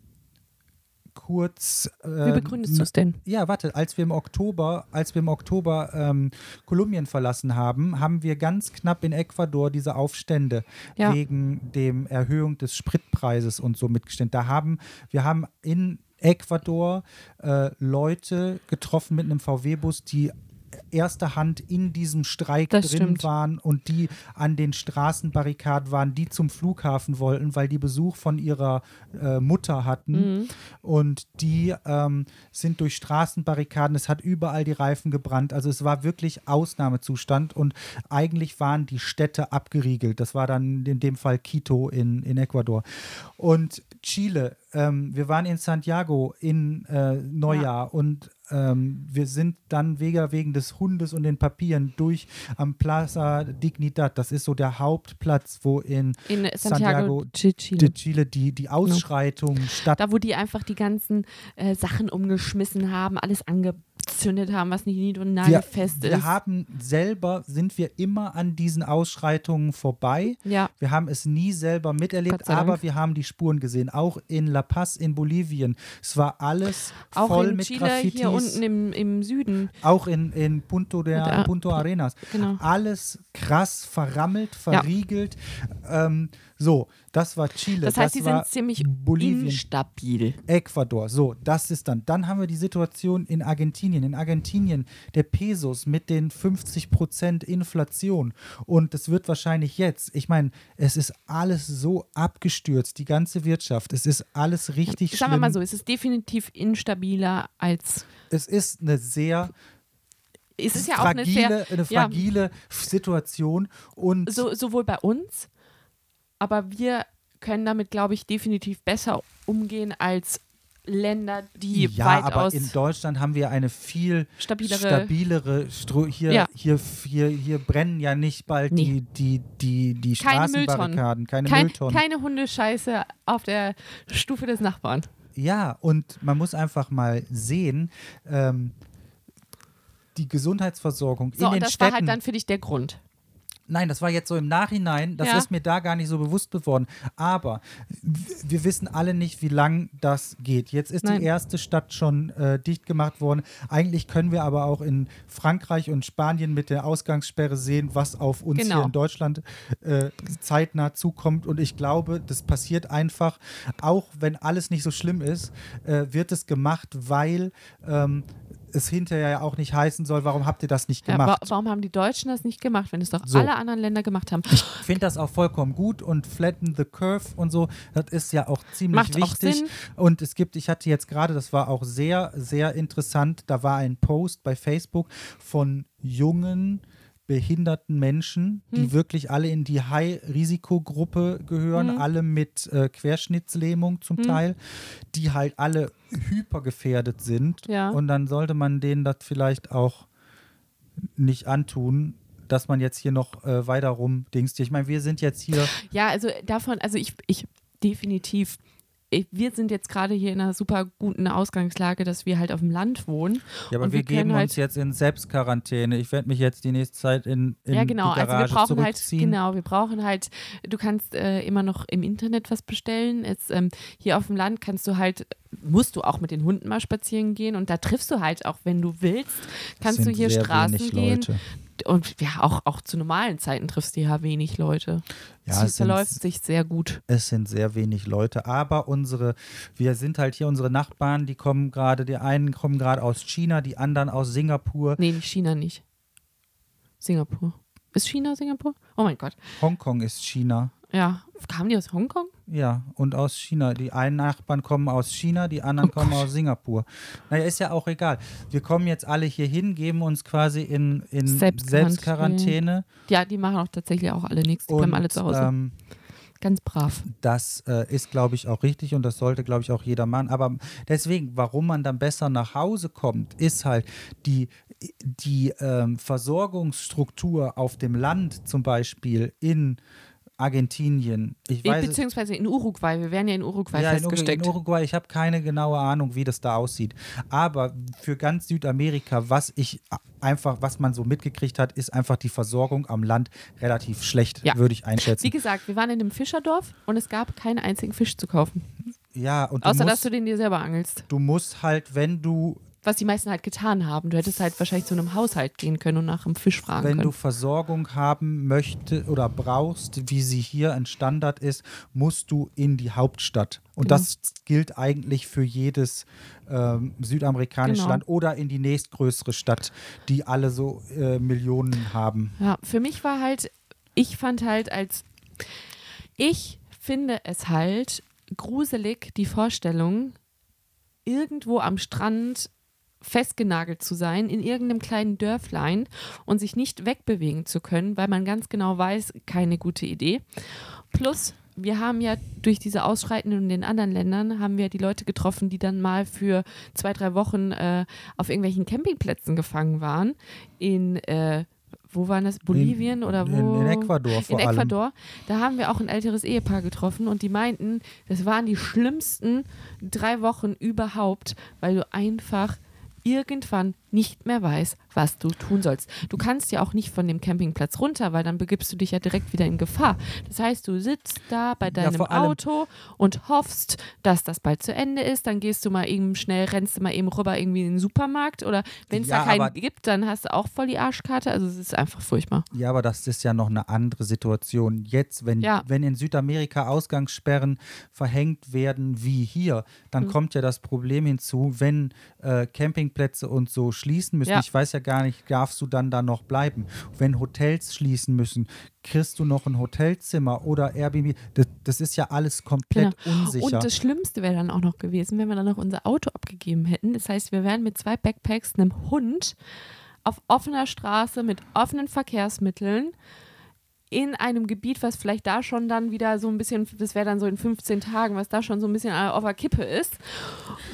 kurz. Äh, Wie begründest du es denn? Ja, warte, als wir im Oktober, als wir im Oktober ähm, Kolumbien verlassen haben, haben wir ganz knapp in Ecuador diese Aufstände ja. wegen dem Erhöhung des Spritpreises und so mitgestimmt. Da haben wir haben in Ecuador äh, Leute getroffen mit einem VW-Bus, die erster Hand in diesem Streik das drin stimmt. waren und die an den Straßenbarrikaden waren, die zum Flughafen wollten, weil die Besuch von ihrer äh, Mutter hatten. Mhm. Und die ähm, sind durch Straßenbarrikaden, es hat überall die Reifen gebrannt. Also es war wirklich Ausnahmezustand und eigentlich waren die Städte abgeriegelt. Das war dann in dem Fall Quito in, in Ecuador. Und Chile, ähm, wir waren in Santiago in äh, Neujahr ja. und ähm, wir sind dann wegen des Hundes und den Papieren durch am Plaza Dignidad. Das ist so der Hauptplatz, wo in, in Santiago, Santiago de Chile, Chile die, die Ausschreitung genau. statt. Da, wo die einfach die ganzen äh, Sachen umgeschmissen haben, alles angezündet haben, was nicht nied- und nagelfest ist. Wir haben selber, sind wir immer an diesen Ausschreitungen vorbei. Ja. Wir haben es nie selber miterlebt, aber wir haben die Spuren gesehen. Auch in La Paz in Bolivien. Es war alles auch voll mit Chile, Graffitis. Hier unten im, im Süden. Auch in, in Punto, der, da, Punto Arenas. Genau. Alles krass verrammelt, verriegelt. Ja. Ähm, so, das war Chile. Das heißt, sie sind ziemlich Bolivien, instabil. Ecuador. So, das ist dann. Dann haben wir die Situation in Argentinien. In Argentinien der Pesos mit den 50 Prozent Inflation. Und es wird wahrscheinlich jetzt, ich meine, es ist alles so abgestürzt, die ganze Wirtschaft. Es ist alles richtig Sagen schlimm. Sagen wir mal so, es ist definitiv instabiler als. Es ist eine sehr es ist ja fragile, auch eine, sehr, eine fragile ja, Situation. Und so, sowohl bei uns aber wir können damit, glaube ich, definitiv besser umgehen als Länder, die ja, weitaus aber in Deutschland haben wir eine viel stabilere, stabilere Stru hier, ja. hier, hier, hier brennen ja nicht bald nee. die, die, die, die keine Straßenbarrikaden, keine Kein, Mülltonnen. Keine Hundescheiße auf der Stufe des Nachbarn. Ja, und man muss einfach mal sehen, ähm, die Gesundheitsversorgung so, in den das Städten. war halt dann für dich der Grund. Nein, das war jetzt so im Nachhinein, das ja. ist mir da gar nicht so bewusst geworden. Aber wir wissen alle nicht, wie lang das geht. Jetzt ist Nein. die erste Stadt schon äh, dicht gemacht worden. Eigentlich können wir aber auch in Frankreich und Spanien mit der Ausgangssperre sehen, was auf uns genau. hier in Deutschland äh, zeitnah zukommt. Und ich glaube, das passiert einfach, auch wenn alles nicht so schlimm ist, äh, wird es gemacht, weil ähm, es hinterher ja auch nicht heißen soll, warum habt ihr das nicht gemacht? Ja, wa warum haben die Deutschen das nicht gemacht, wenn es doch so. alle anderen Länder gemacht haben? Ich finde das auch vollkommen gut und flatten the curve und so, das ist ja auch ziemlich Macht wichtig. Auch und es gibt, ich hatte jetzt gerade, das war auch sehr, sehr interessant, da war ein Post bei Facebook von jungen behinderten Menschen, die hm. wirklich alle in die High-Risikogruppe gehören, hm. alle mit äh, Querschnittslähmung zum hm. Teil, die halt alle hypergefährdet sind. Ja. Und dann sollte man denen das vielleicht auch nicht antun, dass man jetzt hier noch äh, weiter rumdingst. Ich meine, wir sind jetzt hier. Ja, also davon, also ich, ich definitiv wir sind jetzt gerade hier in einer super guten Ausgangslage, dass wir halt auf dem Land wohnen. Ja, aber wir, wir geben halt uns jetzt in Selbstquarantäne. Ich werde mich jetzt die nächste Zeit in, in ja, genau. also wir brauchen halt, genau, wir brauchen halt, du kannst äh, immer noch im Internet was bestellen. Jetzt, ähm, hier auf dem Land kannst du halt musst du auch mit den Hunden mal spazieren gehen und da triffst du halt auch, wenn du willst, kannst du hier Straßen gehen. Leute und ja, auch, auch zu normalen Zeiten triffst du ja wenig Leute. Ja, es verläuft sich sehr gut. Es sind sehr wenig Leute, aber unsere, wir sind halt hier unsere Nachbarn, die kommen gerade, die einen kommen gerade aus China, die anderen aus Singapur. Nee, nicht China nicht. Singapur. Ist China Singapur? Oh mein Gott. Hongkong ist China. Ja. Kamen die aus Hongkong? Ja, und aus China. Die einen Nachbarn kommen aus China, die anderen oh kommen aus Singapur. Naja, ist ja auch egal. Wir kommen jetzt alle hier hin, geben uns quasi in, in Selbstquarantäne. Ja, die machen auch tatsächlich auch alle nichts. Die bleiben alle zu Hause. Ähm, Ganz brav. Das äh, ist, glaube ich, auch richtig und das sollte, glaube ich, auch jeder machen. Aber deswegen, warum man dann besser nach Hause kommt, ist halt die, die ähm, Versorgungsstruktur auf dem Land zum Beispiel in Argentinien. Ich weiß, Beziehungsweise in Uruguay. Wir werden ja in Uruguay ja, festgesteckt. in Uruguay, ich habe keine genaue Ahnung, wie das da aussieht. Aber für ganz Südamerika, was ich einfach, was man so mitgekriegt hat, ist einfach die Versorgung am Land relativ schlecht, Ja. würde ich einschätzen. Wie gesagt, wir waren in einem Fischerdorf und es gab keinen einzigen Fisch zu kaufen. ja, und Außer, dass musst, du den dir selber angelst. du musst halt, wenn du Was die meisten halt getan haben. Du hättest halt wahrscheinlich zu einem Haushalt gehen können und nach einem Fisch fragen Wenn du können. Versorgung haben möchtest oder brauchst, wie sie hier ein Standard ist, musst du in die Hauptstadt. Und Genau. das gilt eigentlich für jedes ähm, südamerikanische Genau. Land oder in die nächstgrößere Stadt, die alle so äh, Millionen haben. Ja, für mich war halt, ich fand halt als, ich finde es halt gruselig, die Vorstellung, irgendwo am Strand festgenagelt zu sein, in irgendeinem kleinen Dörflein und sich nicht wegbewegen zu können, weil man ganz genau weiß, keine gute Idee. Plus, wir haben ja durch diese Ausschreitungen in den anderen Ländern, haben wir die Leute getroffen, die dann mal für zwei, drei Wochen äh, auf irgendwelchen Campingplätzen gefangen waren. In, äh, wo waren das? Bolivien oder wo? In, in Ecuador vor in allem. Ecuador. Da haben wir auch ein älteres Ehepaar getroffen und die meinten, das waren die schlimmsten drei Wochen überhaupt, weil du einfach irgendwann nicht mehr weißt, was du tun sollst. Du kannst ja auch nicht von dem Campingplatz runter, weil dann begibst du dich ja direkt wieder in Gefahr. Das heißt, du sitzt da bei deinem allem- Auto und hoffst, dass das bald zu Ende ist. Dann gehst du mal eben schnell, rennst du mal eben rüber irgendwie in den Supermarkt oder wenn es Ja, da keinen gibt, dann hast du auch voll die Arschkarte. Also es ist einfach furchtbar. Ja, aber das ist ja noch eine andere Situation. Jetzt, wenn, Ja. wenn in Südamerika Ausgangssperren verhängt werden wie hier, dann Mhm. kommt ja das Problem hinzu, wenn äh, Campingplätze und so schließen müssen. Ja. Ich weiß ja gar nicht, darfst du dann da noch bleiben? Wenn Hotels schließen müssen, kriegst du noch ein Hotelzimmer oder Airbnb? Das, das ist ja alles komplett unsicher. Genau. Und das Schlimmste wäre dann auch noch gewesen, wenn wir dann noch unser Auto abgegeben hätten. Das heißt, wir wären mit zwei Backpacks, einem Hund auf offener Straße mit offenen Verkehrsmitteln in einem Gebiet, was vielleicht da schon dann wieder so ein bisschen, das wäre dann so in 15 Tagen, was da schon so ein bisschen auf der Kippe ist,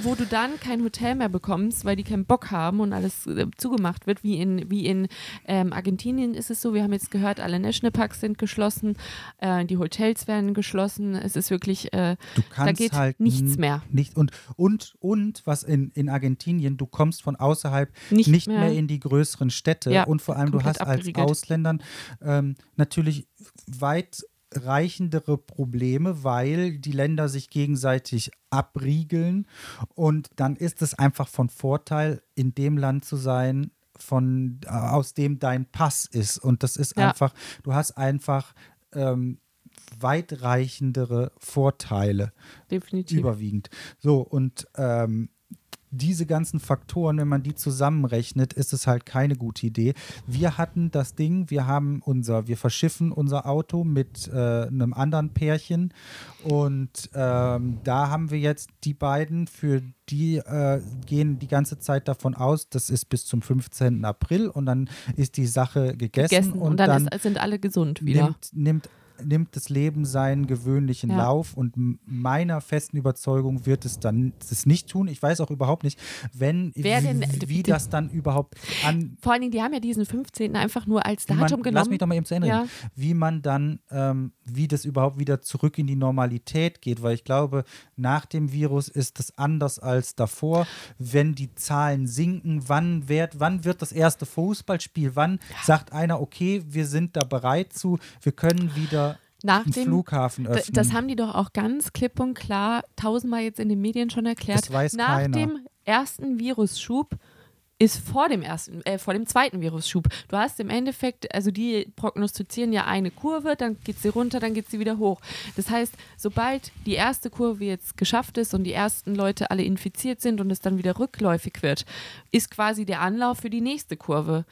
wo du dann kein Hotel mehr bekommst, weil die keinen Bock haben und alles äh, zugemacht wird, wie in, wie in ähm, Argentinien ist es so, wir haben jetzt gehört, alle Nationalparks sind geschlossen, äh, die Hotels werden geschlossen, es ist wirklich, äh, Du kannst da geht halt nichts mehr. Nicht, und, und, und was in, in Argentinien, du kommst von außerhalb Nicht nicht, mehr- mehr. in die größeren Städte Ja, und vor allem du hast als abgeriegelt. Ausländern ähm, natürlich weit reichendere Probleme, weil die Länder sich gegenseitig abriegeln und dann ist es einfach von Vorteil, in dem Land zu sein, von, äh, aus dem dein Pass ist. Und das ist Ja. einfach, du hast einfach ähm, weitreichendere Vorteile definitiv. überwiegend. So, und ähm, diese ganzen Faktoren, wenn man die zusammenrechnet, ist es halt keine gute Idee. Wir hatten das Ding, wir haben unser, wir verschiffen unser Auto mit äh, einem anderen Pärchen und ähm, da haben wir jetzt die beiden, für die äh, gehen die ganze Zeit davon aus, das ist bis zum 15. April und dann ist die Sache gegessen, gegessen und, und, dann, dann ist, sind alle gesund wieder. nimmt, nimmt, nimmt das Leben seinen gewöhnlichen Ja. Lauf und meiner festen Überzeugung wird es dann es nicht tun. Ich weiß auch überhaupt nicht, wenn Wer denn- wie, die- das dann überhaupt an Vor allen Dingen, die haben ja diesen 15. einfach nur als wie man, Datum lass genommen. mich doch mal eben zu Ende Ja. reden. wie man dann, ähm, wie das überhaupt wieder zurück in die Normalität geht, weil ich glaube, nach dem Virus ist es anders als davor. Wenn die Zahlen sinken, wann wird, wann wird das erste Fußballspiel? Wann sagt einer, okay, wir sind da bereit zu, wir können wieder Nach dem, Flughafen öffnen? Das haben die doch auch ganz klipp und klar tausendmal jetzt in den Medien schon erklärt. Das weiß Nach keiner. dem ersten Virusschub ist vor dem ersten, äh, vor dem zweiten Virusschub. Du hast im Endeffekt, also die prognostizieren ja eine Kurve, dann geht sie runter, dann geht sie wieder hoch. Das heißt, sobald die erste Kurve jetzt geschafft ist und die ersten Leute alle infiziert sind und es dann wieder rückläufig wird, ist quasi der Anlauf für die nächste Kurve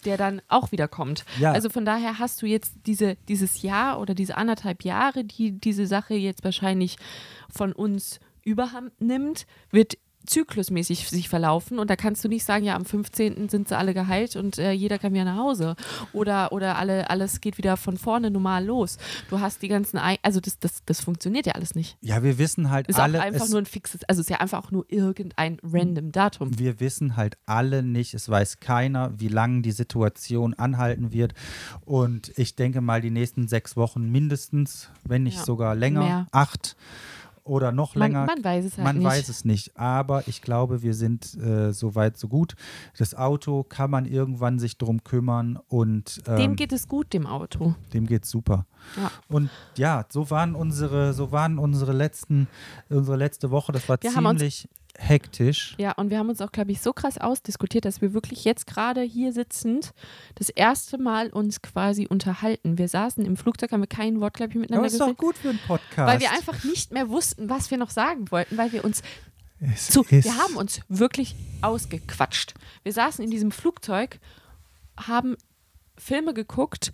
der dann auch wieder kommt. Ja. Also von daher hast du jetzt diese, dieses Jahr oder diese anderthalb Jahre, die diese Sache jetzt wahrscheinlich von uns überhand nimmt, wird zyklusmäßig sich verlaufen und da kannst du nicht sagen, ja, am 15. sind sie alle geheilt und äh, jeder kann wieder nach Hause oder, oder alle, alles geht wieder von vorne normal los. Du hast die ganzen, Ei also das, das, das funktioniert ja alles nicht. Ja, wir wissen halt Ist alle. auch einfach es, nur ein fixes, also es ist ja einfach auch nur irgendein random Datum. wir wissen halt alle nicht, es weiß keiner, wie lange die Situation anhalten wird. Und ich denke mal, die nächsten sechs Wochen mindestens, wenn nicht Ja. sogar länger, Mehr. acht oder noch Man, länger. man weiß es halt Man nicht. weiß es nicht, aber ich glaube, wir sind äh, so weit, so gut. Das Auto kann man irgendwann sich drum kümmern und ähm, Dem geht es gut, dem Auto. dem geht's super. Ja. Und ja, so waren unsere, so waren unsere letzten, unsere letzte Woche. Das war Wir ziemlich hektisch. Ja, und wir haben uns auch, glaube ich, so krass ausdiskutiert, dass wir wirklich jetzt gerade hier sitzend das erste Mal uns quasi unterhalten. Wir saßen im Flugzeug, haben wir kein Wort, glaube ich, miteinander ist doch gut für einen Podcast. weil wir einfach nicht mehr wussten, was wir noch sagen wollten, weil wir uns es zu, wir haben uns wirklich ausgequatscht. Wir saßen in diesem Flugzeug, haben Filme geguckt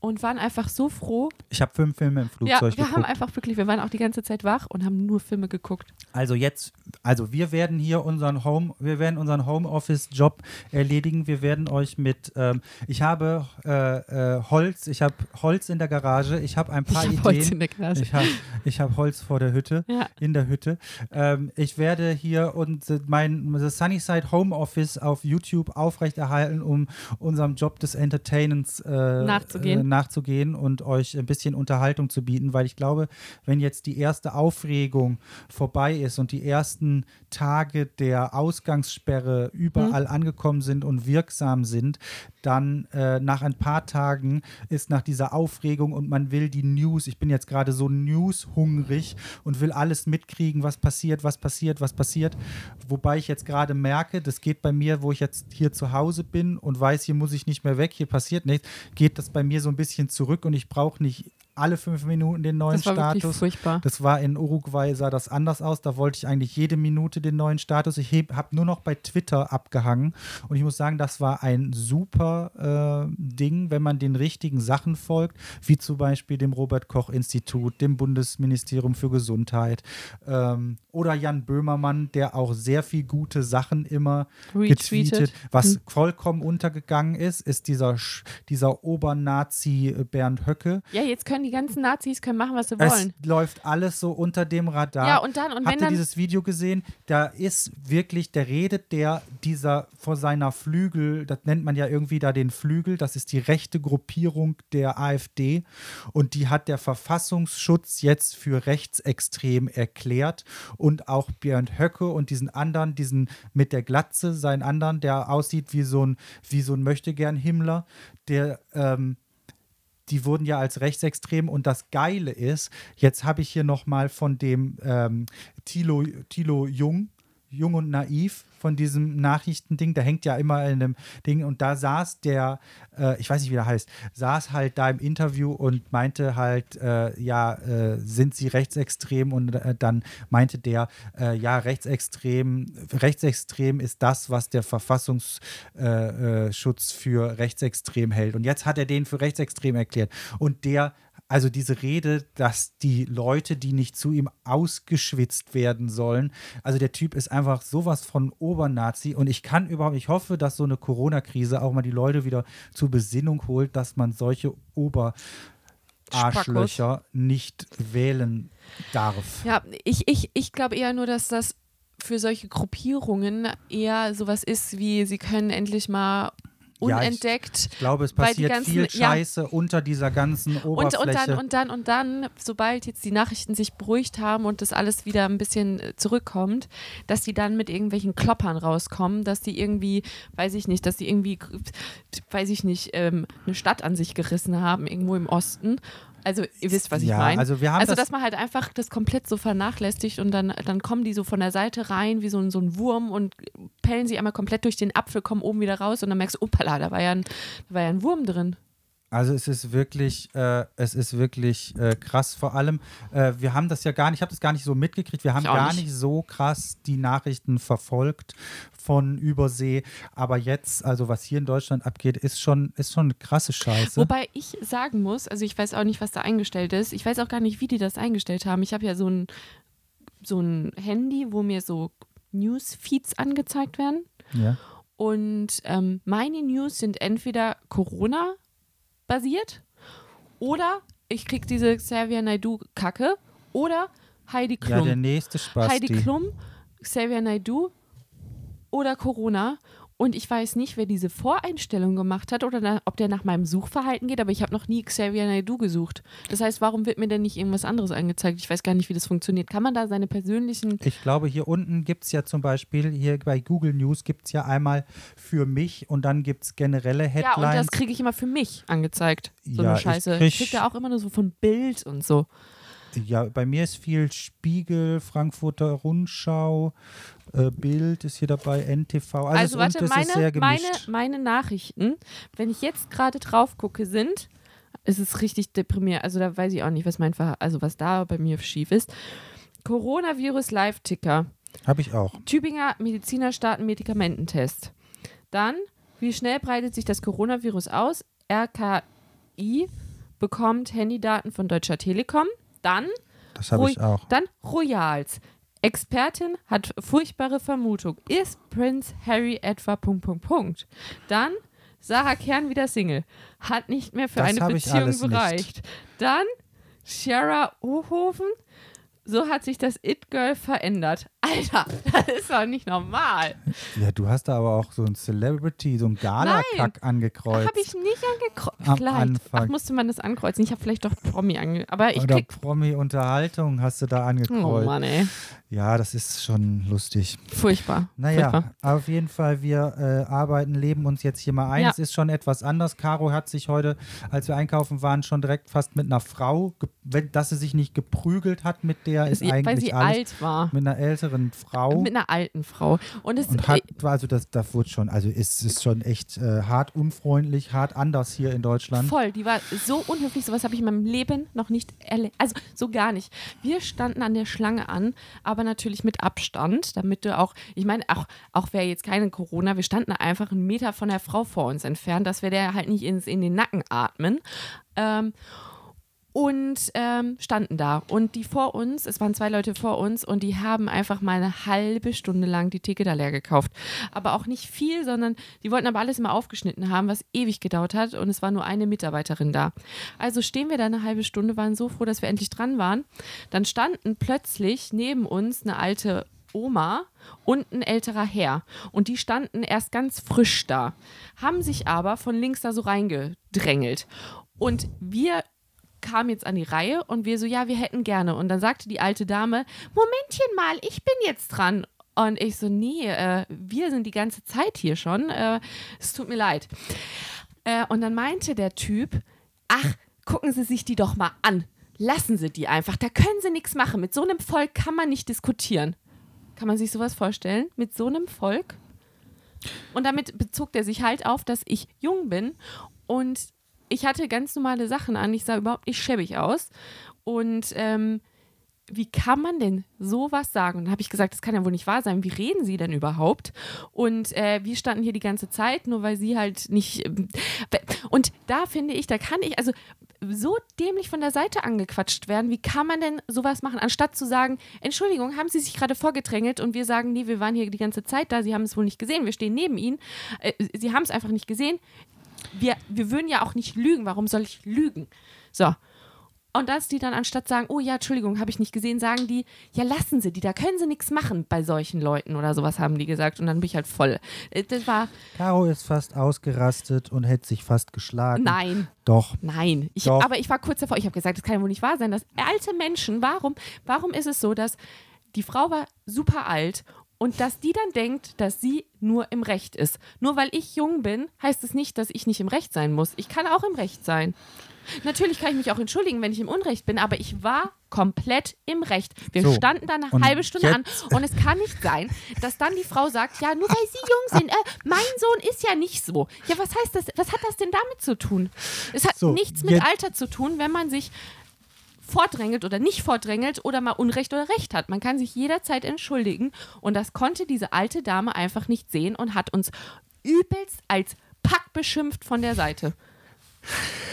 und waren einfach so froh. Ich habe fünf Filme im Ja, Flugzeug wir haben geguckt. einfach wirklich, wir waren auch die ganze Zeit wach und haben nur Filme geguckt. Also jetzt, also wir werden hier unseren Home, wir werden unseren Homeoffice-Job erledigen. Wir werden euch mit, ähm, ich habe äh, äh, Holz, ich habe Holz in der Garage, ich habe ein paar ich hab Ideen. Holz in der Garage. Ich habe ich hab Holz vor der Hütte, Ja. in der Hütte. Ähm, ich werde hier und mein das Sunnyside Home Office auf YouTube aufrechterhalten, um unserem Job des Entertainens äh, Nachzugehen. Äh, nachzugehen und euch ein bisschen Unterhaltung zu bieten, weil ich glaube, wenn jetzt die erste Aufregung vorbei ist und die ersten Tage der Ausgangssperre überall angekommen sind und wirksam sind, dann äh, nach ein paar Tagen ist nach dieser Aufregung und man will die News, ich bin jetzt gerade so newshungrig und will alles mitkriegen, was passiert, was passiert, was passiert. Wobei ich jetzt gerade merke, das geht bei mir, wo ich jetzt hier zu Hause bin und weiß, hier muss ich nicht mehr weg, hier passiert nichts, geht das bei mir so ein bisschen zurück und ich brauche nicht alle fünf Minuten den neuen Das war wirklich Status. furchtbar. Das war in Uruguay, sah das anders aus. Da wollte ich eigentlich jede Minute den neuen Status. Ich habe nur noch bei Twitter abgehangen. Und ich muss sagen, das war ein super äh, Ding, wenn man den richtigen Sachen folgt, wie zum Beispiel dem Robert-Koch-Institut, dem Bundesministerium für Gesundheit ähm, oder Jan Böhmermann, der auch sehr viel gute Sachen immer Retweetet. getweetet. Was vollkommen untergegangen ist, ist dieser, dieser Obernazi äh, Bernd Höcke. Ja, jetzt können die ganzen Nazis können machen, was sie Es wollen. läuft alles so unter dem Radar. Ja, und dann, und Habt wenn ihr dieses Video gesehen? Da ist wirklich, der redet der dieser vor seiner Flügel, das nennt man ja irgendwie da den Flügel, das ist die rechte Gruppierung der AfD und die hat der Verfassungsschutz jetzt für rechtsextrem erklärt und auch Bernd Höcke und diesen anderen, diesen mit der Glatze, seinen anderen, der aussieht wie so ein, wie so ein Möchtegern-Himmler, der ähm, die wurden ja als rechtsextrem und das Geile ist, jetzt habe ich hier nochmal von dem ähm, Thilo, Thilo Jung, Jung und Naiv, von diesem Nachrichtending, der hängt ja immer in einem Ding. Und da saß der, äh, ich weiß nicht, wie der heißt, saß halt da im Interview und meinte halt, äh, ja, äh, sind sie rechtsextrem? Und äh, dann meinte der, äh, ja, rechtsextrem, rechtsextrem ist das, was der Verfassungsschutz äh, für rechtsextrem hält. Und jetzt hat er den für rechtsextrem erklärt. Und der also diese Rede, dass die Leute, die nicht zu ihm ausgeschwitzt werden sollen, also der Typ ist einfach sowas von Obernazi und ich kann überhaupt, ich hoffe, dass so eine Corona-Krise auch mal die Leute wieder zur Besinnung holt, dass man solche Oberarschlöcher nicht wählen darf. Ja, ich, ich, ich glaube eher nur, dass das für solche Gruppierungen eher sowas ist wie, sie können endlich mal Ja, ich- unentdeckt. Ich glaube, es passiert ganzen- viel ja. Scheiße unter dieser ganzen Und, Oberfläche. und dann, und dann, und dann, sobald jetzt die Nachrichten sich beruhigt haben und das alles wieder ein bisschen äh, zurückkommt, dass die dann mit irgendwelchen Kloppern rauskommen, dass die irgendwie, weiß ich nicht, dass die irgendwie, weiß ich nicht, ähm, eine Stadt an sich gerissen haben, irgendwo im Osten Also ihr wisst, was ich Ja, meine. also wir haben also das- dass man halt einfach das komplett so vernachlässigt und dann, dann kommen die so von der Seite rein wie so ein, so ein Wurm und pellen sich einmal komplett durch den Apfel, kommen oben wieder raus und dann merkst du, opala, da war ja ein, da war ja ein Wurm drin. Also es ist wirklich, äh, es ist wirklich äh, krass. Vor allem, äh, wir haben das ja gar nicht, ich habe das gar nicht so mitgekriegt. Wir haben gar nicht. nicht so krass die Nachrichten verfolgt von Übersee. Aber jetzt, also was hier in Deutschland abgeht, ist schon, ist schon eine krasse Scheiße. Wobei ich sagen muss, also ich weiß auch nicht, was da eingestellt ist. Ich weiß auch gar nicht, wie die das eingestellt haben. Ich habe ja so ein, so ein Handy, wo mir so Newsfeeds angezeigt werden. ja. Und ähm, meine News sind entweder Corona-basiert oder ich krieg diese Xavier Naidoo-Kacke oder Heidi ja, der Klum. nächste Spaß. Heidi Klum, Xavier Naidoo oder Corona. Und ich weiß nicht, wer diese Voreinstellung gemacht hat oder na, ob der nach meinem Suchverhalten geht, aber ich habe noch nie Xavier Naidoo gesucht. Das heißt, warum wird mir denn nicht irgendwas anderes angezeigt? Ich weiß gar nicht, wie das funktioniert. Kann man da seine persönlichen. Ich glaube, hier unten gibt es ja zum Beispiel, hier bei Google News gibt es ja einmal für mich und dann gibt es generelle Ja, Headlines. und das kriege ich immer für mich angezeigt. So Ja, eine Scheiße. krieg- Ich kriege ja auch immer nur so von Bild und so. Ja, bei mir ist viel Spiegel, Frankfurter Rundschau, äh, Bild ist hier dabei, NTV. Also, Also, es, und warte, das ist sehr meine, meine, gemischt. meine Nachrichten, wenn ich jetzt gerade drauf gucke, sind, es ist richtig deprimierend. Also da weiß ich auch nicht, was mein Ver also was da bei mir schief ist. Coronavirus Live-Ticker. Habe ich auch. Tübinger Mediziner starten Medikamententest. Dann, wie schnell breitet sich das Coronavirus aus? RKI bekommt Handydaten von Deutscher Telekom. Dann Das habe ich auch. Dann Royals. Expertin hat furchtbare Vermutung. Ist Prince Harry etwa Punkt, Punkt, Punkt. Dann Sarah Kern wieder Single. Hat nicht mehr für Das eine Beziehung nicht. gereicht. Dann Shara Ohofen. So hat sich das It-Girl verändert. Alter, [LAUGHS] das ist doch nicht normal. Ja, du hast da aber auch so ein Celebrity, so ein Gala-Kack angekreuzt. Habe ich nicht angekreuzt. Am Vielleicht. Anfang. Ach, musste man das ankreuzen. Ich habe vielleicht doch Promi ange... Aber ich Oder. Promi-Unterhaltung hast du da Oh angekreuzt. Mann, ey. ja, das ist schon lustig. Furchtbar. Naja, Furchtbar. auf jeden Fall, wir äh, arbeiten, leben uns jetzt hier mal ein. Ja. Es ist schon etwas anders. Caro hat sich heute, als wir einkaufen waren, schon direkt fast mit einer Frau, dass sie sich nicht geprügelt hat mit der, ist Sie- eigentlich weil sie alt war. Mit einer älteren Frau. Mit einer alten Frau. Und es und hat, also das, das wurde schon, also ist es schon echt äh, hart unfreundlich, hart anders hier in Deutschland. voll, die war so unhöflich, sowas habe ich in meinem Leben noch nicht erlebt. Also so gar nicht. Wir standen an der Schlange an, aber natürlich mit Abstand, damit du auch, ich meine, auch, auch wäre jetzt keine Corona, wir standen einfach einen Meter von der Frau vor uns entfernt, dass wir der halt nicht ins, in den Nacken atmen. Ähm, und ähm, standen da. Und die vor uns, es waren zwei Leute vor uns und die haben einfach mal eine halbe Stunde lang die Theke da leer gekauft. Aber auch nicht viel, sondern die wollten aber alles immer aufgeschnitten haben, was ewig gedauert hat und es war nur eine Mitarbeiterin da. Also stehen wir da eine halbe Stunde, waren so froh, dass wir endlich dran waren. Dann standen plötzlich neben uns eine alte Oma und ein älterer Herr. Und die standen erst ganz frisch da, haben sich aber von links da so reingedrängelt. Und wir kamen jetzt an die Reihe und wir so, ja, wir hätten gerne. Und dann sagte die alte Dame, Momentchen mal, ich bin jetzt dran. Und ich so, nee, äh, wir sind die ganze Zeit hier schon. Äh, es tut mir leid. Äh, und dann meinte der Typ, ach, gucken Sie sich die doch mal an. Lassen Sie die einfach. Da können Sie nichts machen. Mit so einem Volk kann man nicht diskutieren. Kann man sich sowas vorstellen? Mit so einem Volk? Und damit bezog der sich halt auf, dass ich jung bin und ich hatte ganz normale Sachen an. Ich sah überhaupt nicht schäbig aus. Und ähm, wie kann man denn sowas sagen? Und dann habe ich gesagt, das kann ja wohl nicht wahr sein. Wie reden Sie denn überhaupt? Und äh, wir standen hier die ganze Zeit, nur weil Sie halt nicht. ähm, Und da finde ich, da kann ich, also so dämlich von der Seite angequatscht werden. Wie kann man denn sowas machen, anstatt zu sagen, Entschuldigung, haben Sie sich gerade vorgedrängelt und wir sagen, nee, wir waren hier die ganze Zeit da, Sie haben es wohl nicht gesehen, wir stehen neben Ihnen, äh, Sie haben es einfach nicht gesehen. Wir, wir würden ja auch nicht lügen, warum soll ich lügen? So. Und dass die dann anstatt sagen, oh ja, Entschuldigung, habe ich nicht gesehen, sagen die, ja, lassen Sie die, da können Sie nichts machen bei solchen Leuten oder sowas haben die gesagt. Und dann bin ich halt voll. Äh, Das war, Caro ist fast ausgerastet und hätte sich fast geschlagen. nein, Doch. Nein, ich, Doch. aber ich war kurz davor. Ich habe gesagt, das kann ja wohl nicht wahr sein, dass alte Menschen, warum, warum ist es so, dass die Frau war super alt und dass die dann denkt, dass sie nur im Recht ist. Nur weil ich jung bin, heißt es nicht, dass ich nicht im Recht sein muss. Ich kann auch im Recht sein. Natürlich kann ich mich auch entschuldigen, wenn ich im Unrecht bin, aber ich war komplett im Recht. Wir So, standen da eine halbe Stunde an und es kann nicht sein, dass dann die Frau sagt, ja, nur weil Sie jung sind, äh, mein Sohn ist ja nicht so. Ja, was heißt das? Was hat das denn damit zu tun? Es hat So, nichts mit Alter zu tun, wenn man sich vordrängelt oder nicht vordrängelt oder mal Unrecht oder Recht hat. Man kann sich jederzeit entschuldigen und das konnte diese alte Dame einfach nicht sehen und hat uns übelst als Pack beschimpft von der Seite.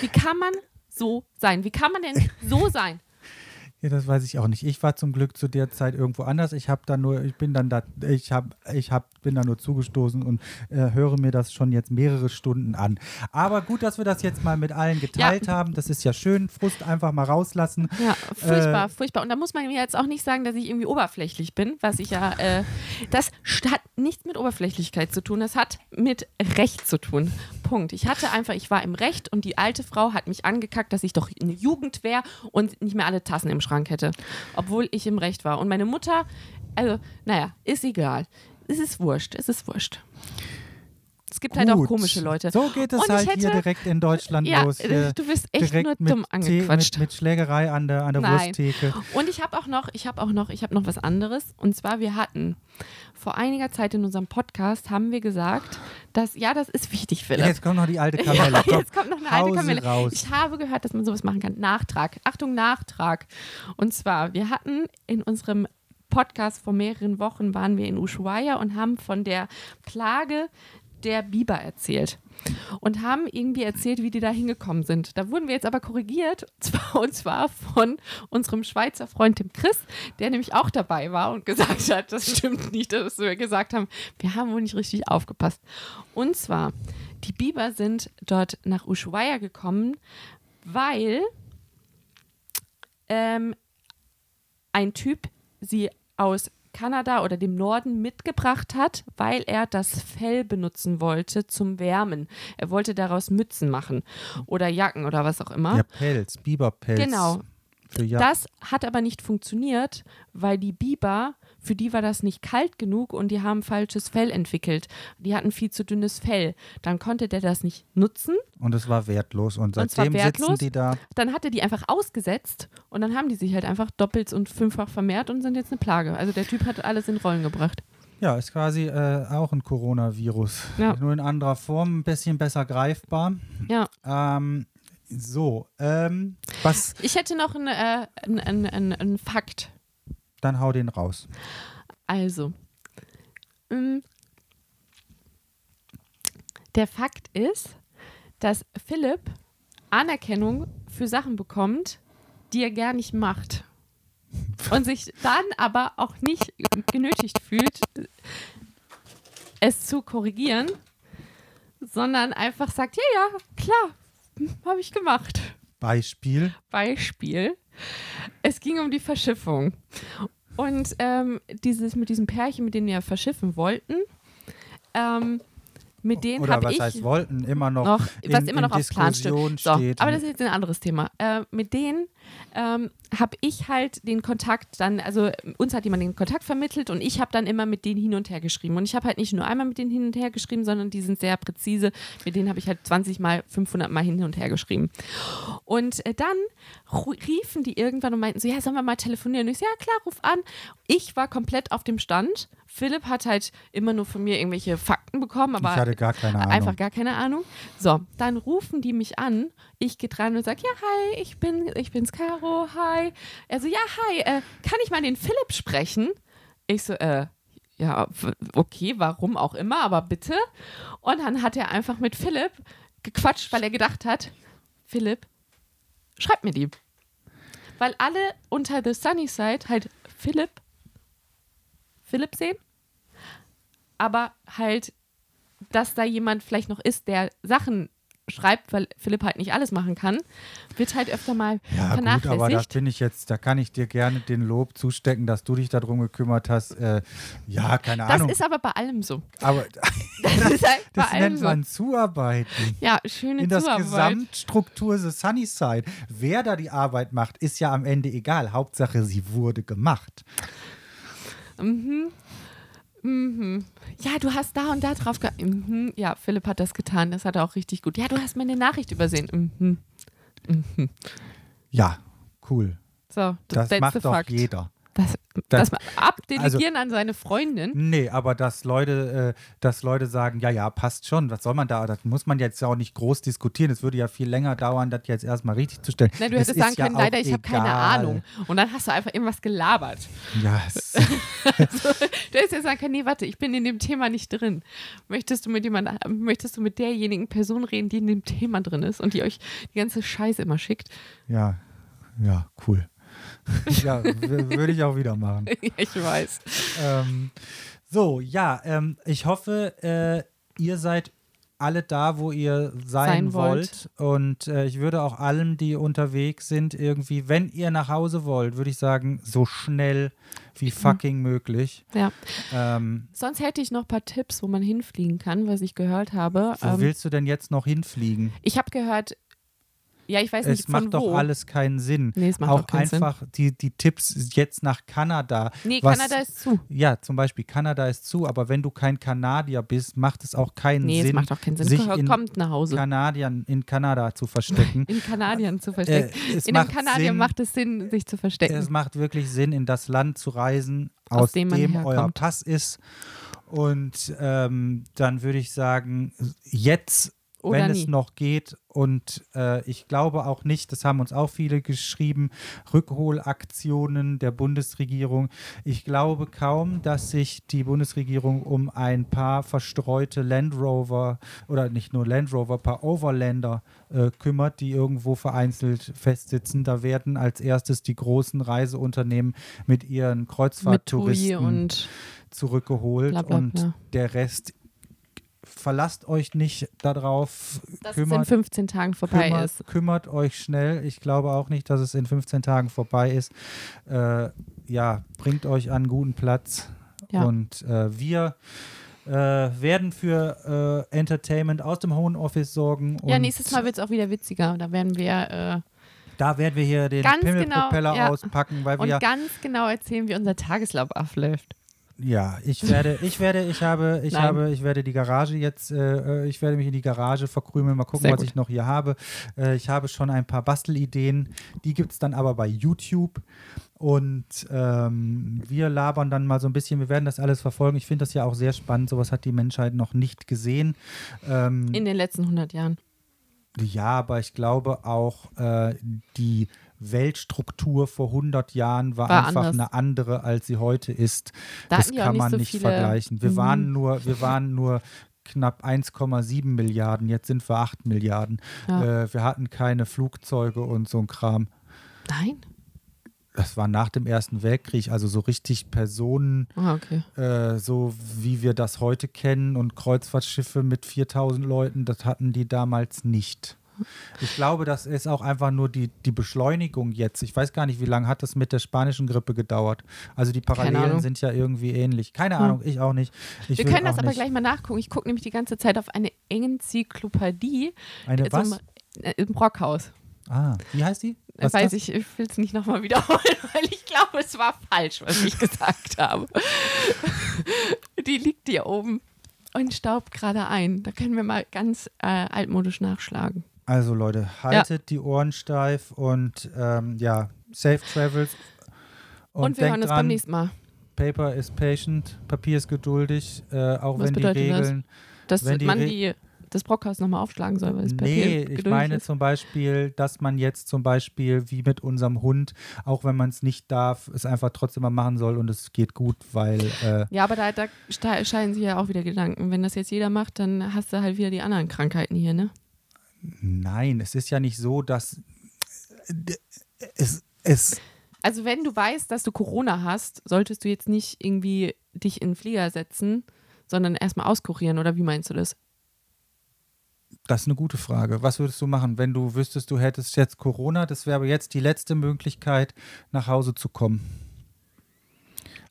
Wie kann man so sein? Wie kann man denn so sein? Ja, das weiß ich auch nicht. Ich war zum Glück zu der Zeit irgendwo anders. Ich habe dann nur, ich bin dann da, ich habe, ich habe, bin da nur zugestoßen und äh, höre mir das schon jetzt mehrere Stunden an. Aber gut, dass wir das jetzt mal mit allen geteilt haben. Das ist ja schön. Frust einfach mal rauslassen. Ja, furchtbar, furchtbar. Und da muss man mir jetzt auch nicht sagen, dass ich irgendwie oberflächlich bin, was ich ja, äh, das hat nichts mit Oberflächlichkeit zu tun, das hat mit Recht zu tun. Punkt. Ich hatte einfach, ich war im Recht und die alte Frau hat mich angekackt, dass ich doch eine Jugend wäre und nicht mehr alle Tassen im Schrank hätte, obwohl ich im Recht war. Und meine Mutter, also, naja, ist egal. Es ist wurscht, es ist wurscht. Es gibt halt auch Gut. komische Leute. So geht es Und halt hier hätte- direkt in Deutschland Ja, los. äh, Hier du bist echt nur mit dumm Tee- angequatscht. Mit, mit Schlägerei an der, an der Nein. Wursttheke. Und ich habe auch noch, ich habe auch noch, ich habe noch was anderes. Und zwar, wir hatten vor einiger Zeit in unserem Podcast haben wir gesagt, dass, ja, das ist wichtig, Philipp. Jetzt kommt noch die alte [LAUGHS] Kamelle. Ja, jetzt kommt noch eine alte hau sie Kamelle. raus. Ich habe gehört, dass man sowas machen kann. Nachtrag. Achtung, Nachtrag. Und zwar, wir hatten in unserem Podcast vor mehreren Wochen waren wir in Ushuaia und haben von der Plage der Biber erzählt. Und haben irgendwie erzählt, wie die da hingekommen sind. Da wurden wir jetzt aber korrigiert, [LAUGHS] und zwar von unserem Schweizer Freund dem Chris, der nämlich auch dabei war und gesagt hat, das stimmt nicht, dass wir gesagt haben, wir haben wohl nicht richtig aufgepasst. Und zwar, die Biber sind dort nach Ushuaia gekommen, weil ähm, ein Typ sie aus Kanada oder dem Norden mitgebracht hat, weil er das Fell benutzen wollte zum Wärmen. Er wollte daraus Mützen machen oder Jacken oder was auch immer. Ja, Pelz, Biberpelz. Genau. Das hat aber nicht funktioniert, weil die Biber, für die war das nicht kalt genug und die haben falsches Fell entwickelt. Die hatten viel zu dünnes Fell. Dann konnte der das nicht nutzen. und es war wertlos. Und Und seitdem sitzen wertlos? die da. Dann hat er die einfach ausgesetzt und dann haben die sich halt einfach doppelt und fünffach vermehrt und sind jetzt eine Plage. Also der Typ hat alles in Rollen gebracht. Ja, ist quasi äh, auch ein Coronavirus. Ja. Nur in anderer Form, ein bisschen besser greifbar. Ja. Ähm, so, ähm, was, Ich hätte noch einen äh, ein, ein, ein Fakt. Dann hau den raus. Also, ähm, der Fakt ist, dass Philipp Anerkennung für Sachen bekommt, die er gar nicht macht. Und sich dann aber auch nicht genötigt fühlt, es zu korrigieren, sondern einfach sagt, ja, ja, klar, habe ich gemacht. Beispiel. Beispiel. Es ging um die Verschiffung. Und ähm, dieses mit diesem Pärchen, mit dem wir verschiffen wollten, ähm, mit denen habe ich heißt wollten, immer noch, noch, in, was immer in noch auf Plan steht. So, steht. aber das ist jetzt ein anderes Thema. Äh, mit denen ähm, habe ich halt den Kontakt dann, also uns hat jemand den Kontakt vermittelt und ich habe dann immer mit denen hin und her geschrieben. Und ich habe halt nicht nur einmal mit denen hin und her geschrieben, sondern die sind sehr präzise. Mit denen habe ich halt 20 mal, 500 mal hin und her geschrieben. Und äh, dann riefen die irgendwann und meinten so, ja, sollen wir mal telefonieren? Und ich so, ja klar, ruf an. Ich war komplett auf dem Stand. Philipp hat halt immer nur von mir irgendwelche Fakten bekommen, aber gar keine Ahnung. Einfach gar keine Ahnung. So, dann rufen die mich an. Ich gehe dran und sage, ja, hi, ich, bin, ich bin's Caro, hi. Er so, ja, hi, äh, kann ich mal den Philipp sprechen? Ich so, äh, ja, okay, warum auch immer, aber bitte. Und dann hat er einfach mit Philipp gequatscht, weil er gedacht hat, Philipp, schreib mir die. Weil alle unter The Sunny Side halt Philipp, Philipp sehen, aber halt dass da jemand vielleicht noch ist, der Sachen schreibt, weil Philipp halt nicht alles machen kann, wird halt öfter mal Ja, gut, vernachlässigt. aber da bin ich jetzt, da kann ich dir gerne den Lob zustecken, dass du dich darum gekümmert hast. Äh, ja, keine das Ahnung. ist aber bei allem so. aber [LAUGHS] [LAUGHS] Das ist halt bei das allem nennt so. man Zuarbeiten. Ja, schöne In das Zuarbeit. Gesamtstruktur The Sunnyside. Wer da die Arbeit macht, ist ja am Ende egal. Hauptsache, sie wurde gemacht. Mhm. Mhm. Ja, du hast da und da drauf ge mhm. Ja, Philipp hat das getan. Das hat er auch richtig gut. Ja, du hast meine Nachricht übersehen. Mhm. Mhm. Ja, cool. So, Das macht doch Fakt. jeder. Das, Das- das, abdelegieren an seine Freundin. Nee, aber dass Leute, äh, dass Leute sagen, ja, ja, passt schon, was soll man da, das muss man jetzt ja auch nicht groß diskutieren. Es würde ja viel länger dauern, das jetzt erstmal richtig zu stellen. Nein, du Es hättest sagen ja können, auch leider, ich habe keine. Ahnung. Und dann hast du einfach irgendwas gelabert. Ja, [LAUGHS] es, Du hättest ja sagen können, nee, warte, ich bin in dem Thema nicht drin. Möchtest du mit jemand, möchtest du mit derjenigen Person reden, die in dem Thema drin ist und die euch die ganze Scheiße immer schickt? ja, ja, cool. [LAUGHS] ja, würde ich auch wieder machen. [LAUGHS] ich weiß. ähm, so, ja, ähm, ich hoffe, äh, ihr seid alle da, wo ihr sein, Sein wollt. wollt. Und äh, ich würde auch allen, die unterwegs sind, irgendwie, wenn ihr nach Hause wollt, würde ich sagen, so schnell wie fucking möglich. Ja. Ähm, Sonst hätte ich noch ein paar Tipps, wo man hinfliegen kann, was ich gehört habe. wo Ähm, willst du denn jetzt noch hinfliegen? ich habe gehört, ja, ich weiß nicht Es von macht wo. doch alles keinen Sinn. Nee, es macht auch keinen Sinn. einfach die, die Tipps jetzt nach Kanada. Nee, was- Kanada ist zu. Ja, zum Beispiel Kanada ist zu, aber wenn du kein Kanadier bist, macht es auch keinen Nee, Sinn, es macht auch keinen Sinn. sich in Kommt nach Hause. Kanadiern in Kanada zu verstecken. [LAUGHS] in Kanadien zu verstecken. Äh, in einem macht Kanadier Sinn, macht es Sinn, sich zu verstecken. Es macht wirklich Sinn, in das Land zu reisen, Aus aus, dem dem, euer. Pass ist. Und ähm, dann würde ich sagen, jetzt, Oder wenn nie. es noch geht, und äh, ich glaube auch nicht, das haben uns auch viele geschrieben, Rückholaktionen der Bundesregierung. Ich glaube kaum, dass sich die Bundesregierung um ein paar verstreute Land Rover oder nicht nur Land Rover, paar Overlander äh, kümmert, die irgendwo vereinzelt festsitzen. Da werden als erstes die großen Reiseunternehmen mit ihren Kreuzfahrttouristen und zurückgeholt Bla, bla, und bla. der Rest verlasst euch nicht darauf, dass es in kümmert, 15 Tagen vorbei kümmert, ist. kümmert euch schnell. Ich glaube auch nicht, dass es in 15 Tagen vorbei ist. Äh, ja, bringt euch an einen guten Platz Ja. und äh, wir äh, werden für äh, Entertainment aus dem Homeoffice sorgen. Ja, und nächstes Mal wird es auch wieder witziger. Da werden wir äh, Da werden wir hier den Pimmelpropeller genau, ja. auspacken, weil wir und ganz genau erzählen, wie unser Tageslauf abläuft. Ja, ich werde, ich werde, ich habe, ich Nein. habe, ich werde die Garage jetzt, äh, ich werde mich in die Garage verkrümeln, mal gucken, Sehr was gut. ich noch hier habe. Äh, ich habe schon ein paar Bastelideen, die gibt es dann aber bei YouTube. Und ähm, wir labern dann mal so ein bisschen, wir werden das alles verfolgen. Ich finde das ja auch sehr spannend, sowas hat die Menschheit noch nicht gesehen. Ähm, In den letzten 100 Jahren. ja, aber ich glaube auch, äh, die Weltstruktur vor 100 Jahren war, War einfach anders. eine andere, als sie heute ist. Da das kann nicht man so nicht viele- vergleichen. Wir Mhm. waren nur, wir waren nur knapp 1,7 Milliarden, jetzt sind wir 8 Milliarden. Ja. Äh, wir hatten keine Flugzeuge und so ein Kram. Nein? Das war nach dem Ersten Weltkrieg, also so richtig Personen, Ah, okay. äh, so wie wir das heute kennen und Kreuzfahrtschiffe mit 4000 Leuten, das hatten die damals nicht. Ich glaube, das ist auch einfach nur die, die Beschleunigung jetzt. Ich weiß gar nicht, wie lange hat das mit der spanischen Grippe gedauert. Also die. Parallelen sind ja irgendwie ähnlich. Keine Hm. Ahnung, ich auch nicht. Ich Wir können das aber nicht. gleich mal nachgucken. Ich gucke nämlich die ganze Zeit auf eine Enzyklopädie. Eine was? Zum, äh, Im Brockhaus. Ah, wie heißt die? Was Weiß ich, ich will es nicht nochmal wiederholen, [LAUGHS] weil ich glaube, es war falsch, was ich [LAUGHS] gesagt habe. Die liegt hier oben und staubt gerade ein. Da können wir mal ganz äh, altmodisch nachschlagen. Also Leute, haltet die Ohren steif und ähm, ja, safe travels. Und, wir hören uns beim nächsten Mal. Paper is patient, Papier ist geduldig, äh, auch Was wenn die bedeutet das? Regeln. Dass Wenn die man Re- die, das Brockhaus nochmal aufschlagen soll, weil Papier Nee, ich meine ist. zum Beispiel, dass man jetzt zum Beispiel wie mit unserem Hund, auch wenn man es nicht darf, es einfach trotzdem mal machen soll und es geht gut, weil äh, Ja, aber da, da scheinen sich ja auch wieder Gedanken. Wenn das jetzt jeder macht, dann hast du halt wieder die anderen Krankheiten hier, ne? Nein, es ist ja nicht so, dass äh, es, es Also wenn du weißt, dass du Corona hast, solltest du jetzt nicht irgendwie dich in den Flieger setzen, sondern erstmal auskurieren, oder wie meinst du das? Das ist eine gute Frage. Was würdest du machen, wenn du wüsstest, du hättest jetzt Corona? Das wäre aber jetzt die letzte Möglichkeit, nach Hause zu kommen.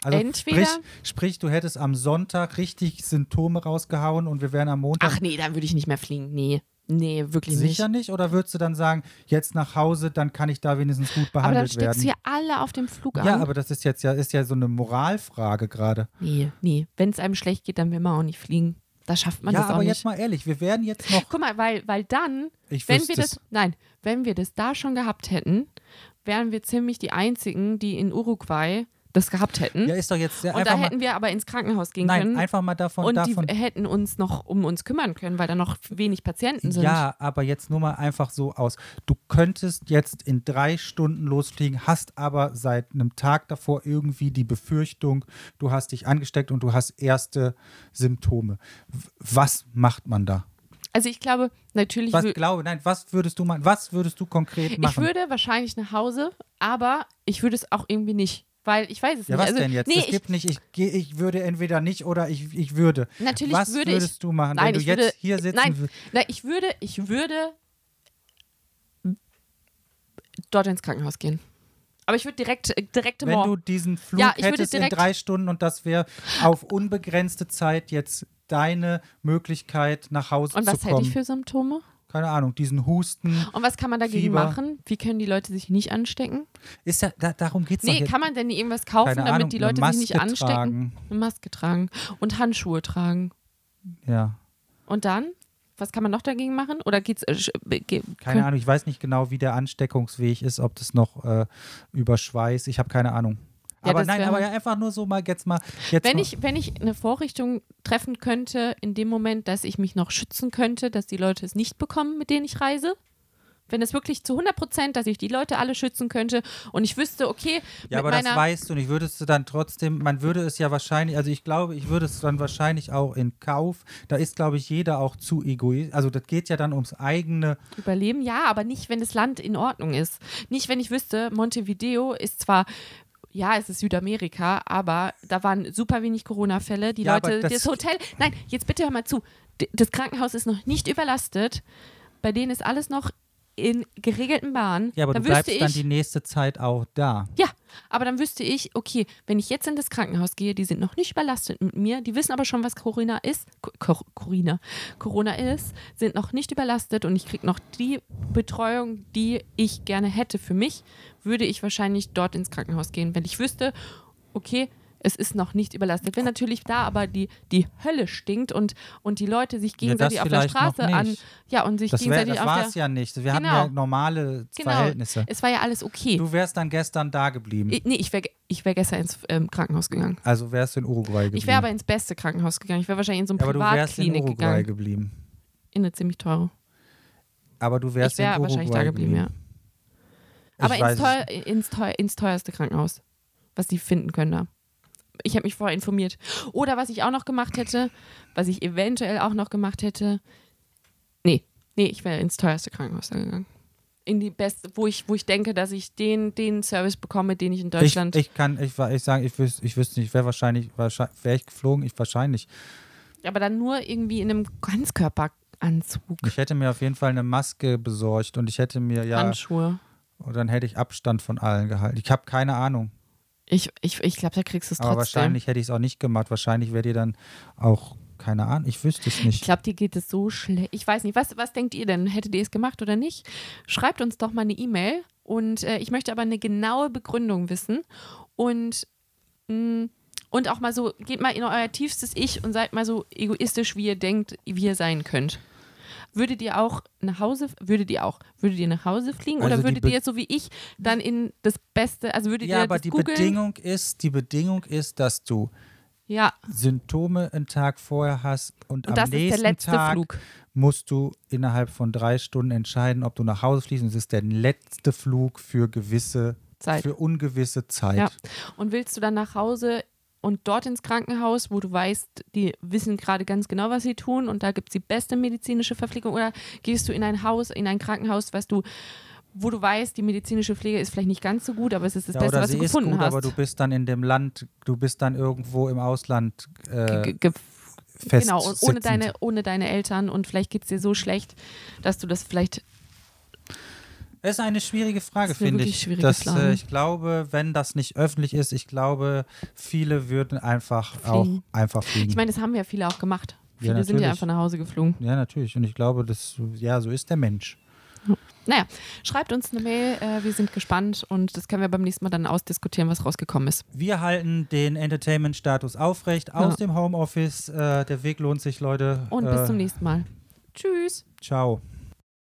Also Entweder- sprich, sprich, du hättest am Sonntag richtig Symptome rausgehauen und wir wären am Montag Ach nee, dann würde ich nicht mehr fliegen. Nee. Nee, wirklich sicher nicht. nicht. Oder würdest du dann sagen, jetzt nach Hause, dann kann ich da wenigstens gut Aber dann behandelt steckst du werden? ja alle auf dem Flug an. Ja, aber das ist jetzt ja, ist ja so eine Moralfrage gerade. nee, nee. Wenn es einem schlecht geht, dann will man auch nicht fliegen. Da schafft man ja, das auch aber nicht. jetzt mal ehrlich, wir werden jetzt noch. Guck mal, weil, weil dann, Ich wenn wir das, es. nein, wenn wir das da schon gehabt hätten, wären wir ziemlich die Einzigen, die in Uruguay das gehabt hätten. Ja, ist doch jetzt sehr und da hätten wir aber ins Krankenhaus gehen Nein, können. einfach mal davon. und davon die hätten uns noch um uns kümmern können, weil da noch wenig Patienten sind. Ja, aber jetzt nur mal einfach so aus. Du könntest jetzt in drei Stunden losfliegen, hast aber seit einem Tag davor irgendwie die Befürchtung, du hast dich angesteckt und du hast erste Symptome. Was macht man da? Also ich glaube, natürlich Was glaube, nein, was würdest du machen? Was würdest du konkret ich machen? würde wahrscheinlich nach Hause, aber ich würde es auch irgendwie nicht, weil ich weiß es ja, nicht. was also, denn jetzt? Nee, es gibt nicht, ich, ich würde entweder nicht oder ich, ich würde. Natürlich was würde ich- würdest du machen, Nein, wenn du ich jetzt würde, hier sitzen nein, würdest? nein, ich würde, ich würde dort ins Krankenhaus gehen. Aber ich würde direkt, äh, direkt Wenn du diesen Flug Ja, ich hättest in drei Stunden und das wäre auf unbegrenzte Zeit jetzt deine Möglichkeit, nach Hause Und zu was kommen. hätte ich für Symptome? Keine Ahnung, diesen Husten. Und was kann man dagegen Fieber. machen? Wie können die Leute sich nicht anstecken? Ist ja, da, darum geht es Nee, kann man denn irgendwas kaufen, Keine damit Ahnung, die Leute sich nicht anstecken? tragen. Eine Maske tragen und Handschuhe tragen. Ja, Und dann? Was kann man noch dagegen machen? Oder geht's. Äh, äh, ge keine Ahnung, ich weiß nicht genau, wie der Ansteckungsweg ist, ob das noch äh, über Schweiß, ich habe keine Ahnung. Ja, aber nein, aber ja einfach nur so mal jetzt mal. Jetzt Wenn mal, ich, wenn ich eine Vorrichtung treffen könnte, in dem Moment, dass ich mich noch schützen könnte, dass die Leute es nicht bekommen, mit denen ich reise, wenn es wirklich zu 100 Prozent, dass ich die Leute alle schützen könnte und ich wüsste, okay, Ja, aber das weißt du nicht. Würdest du dann trotzdem, man würde es ja wahrscheinlich, also ich glaube, ich würde es dann wahrscheinlich auch in Kauf. Da ist, glaube ich, jeder auch zu egoistisch. Also das geht ja dann ums eigene. Überleben, ja, aber nicht, wenn das Land in Ordnung ist. Nicht, wenn ich wüsste, Montevideo ist zwar, ja, es ist Südamerika, aber da waren super wenig Corona-Fälle. Die Ja, Leute, das- das, Hotel, nein, jetzt bitte hör mal zu. Das Krankenhaus ist noch nicht überlastet. Bei denen ist alles noch in geregelten Bahnen. Ja, aber da du bleibst dann ich, die nächste Zeit auch da. ja, aber dann wüsste ich, okay, wenn ich jetzt in das Krankenhaus gehe, die sind noch nicht überlastet mit mir, die wissen aber schon, was Corona ist, Co Corona, Corona ist, sind noch nicht überlastet und ich kriege noch die Betreuung, die ich gerne hätte für mich, würde ich wahrscheinlich dort ins Krankenhaus gehen, wenn ich wüsste, okay, es ist noch nicht überlastet. Wenn natürlich da aber die, die Hölle stinkt und, und die Leute sich gegenseitig auf der Straße an, ja, und sich Das, wär, gegenseitig das auf war der, es ja nicht. Wir hatten Genau. ja normale genau, Verhältnisse. es war ja alles okay. Du wärst dann gestern da geblieben. Ich, nee, ich wäre ich wär gestern ins ähm, Krankenhaus gegangen. also wärst du in Uruguay geblieben. Ich wäre aber ins beste Krankenhaus gegangen. Ich wäre wahrscheinlich in so eine aber du wärst in Privatklinik Uruguay gegangen. geblieben. In eine ziemlich teure. Aber du wärst Ich wäre in Uruguay wahrscheinlich da geblieben, ja. Ich Aber ins, teuer, ins, teuer, ins teuerste Krankenhaus, was die finden können da. Ich habe mich vorher informiert. Oder was ich auch noch gemacht hätte, was ich eventuell auch noch gemacht hätte. Nee, nee, ich wäre ins teuerste Krankenhaus gegangen. In die beste, wo ich, wo ich denke, dass ich den, den Service bekomme, den ich in Ich, Deutschland. ich kann, ich, ich sagen, ich wüsste, ich wüsste nicht, wäre wahrscheinlich, wahrscheinlich wäre ich geflogen, ich wahrscheinlich. aber dann nur irgendwie in einem Ganzkörperanzug. Ich hätte mir auf jeden Fall eine Maske besorgt und ich hätte mir ja, Handschuhe. und dann hätte ich Abstand von allen gehalten. Ich habe keine Ahnung, Ich, ich, ich glaube, da kriegst du es aber trotzdem. wahrscheinlich hätte ich es auch nicht gemacht. Wahrscheinlich wäre dir dann auch keine Ahnung. Ich wüsste es Ich nicht. glaube, dir geht es so schlecht. Ich weiß nicht, was, was denkt ihr denn? Hättet ihr es gemacht oder nicht? Schreibt uns doch mal eine E-Mail. Und äh, ich möchte aber eine genaue Begründung wissen. Und, mh, und auch mal so, geht mal in euer tiefstes Ich und seid mal so egoistisch, wie ihr denkt, wie ihr sein könnt. Würdet ihr auch nach Hause, würdet ihr auch, würdet ihr nach Hause fliegen Also oder würdet ihr so wie ich dann in das Beste, also würdet Ja, ihr aber das die googeln? Bedingung ist, die Bedingung ist, dass du Ja, Symptome einen Tag vorher hast und, und am nächsten Tag Flug. musst du innerhalb von drei Stunden entscheiden, ob du nach Hause fliegst. Und es ist der letzte Flug für gewisse, Zeit. für ungewisse Zeit. Ja. Und willst du dann nach Hause und dort ins Krankenhaus, wo du weißt, die wissen gerade ganz genau, was sie tun und da gibt es die beste medizinische Verpflegung? Oder gehst du in ein Haus, in ein Krankenhaus, was du, wo du weißt, die medizinische Pflege ist vielleicht nicht ganz so gut, aber es ist das Ja, Beste, was sie du ist gefunden gut, hast. aber du bist dann in dem Land, du bist dann irgendwo im Ausland äh, Ge- ge- fest. genau, und ohne deine, ohne deine Eltern und vielleicht geht es dir so schlecht, dass du das vielleicht Das ist eine schwierige Frage, finde ich. Das, äh, ich glaube, wenn das nicht öffentlich ist, ich glaube, viele würden einfach auch Fliegen. einfach fliegen. Ich meine, das haben ja viele auch gemacht. Ja, Viele sind ja einfach nach Hause geflogen. ja, natürlich. Und ich glaube, das, ja, so ist der Mensch. Naja, schreibt uns eine Mail, äh, wir sind gespannt und das können wir beim nächsten Mal dann ausdiskutieren, was rausgekommen ist. Wir halten den Entertainment-Status aufrecht aus Ja. dem Homeoffice. Äh, der Weg lohnt sich, Leute. Und äh, bis zum nächsten Mal. Tschüss. Ciao.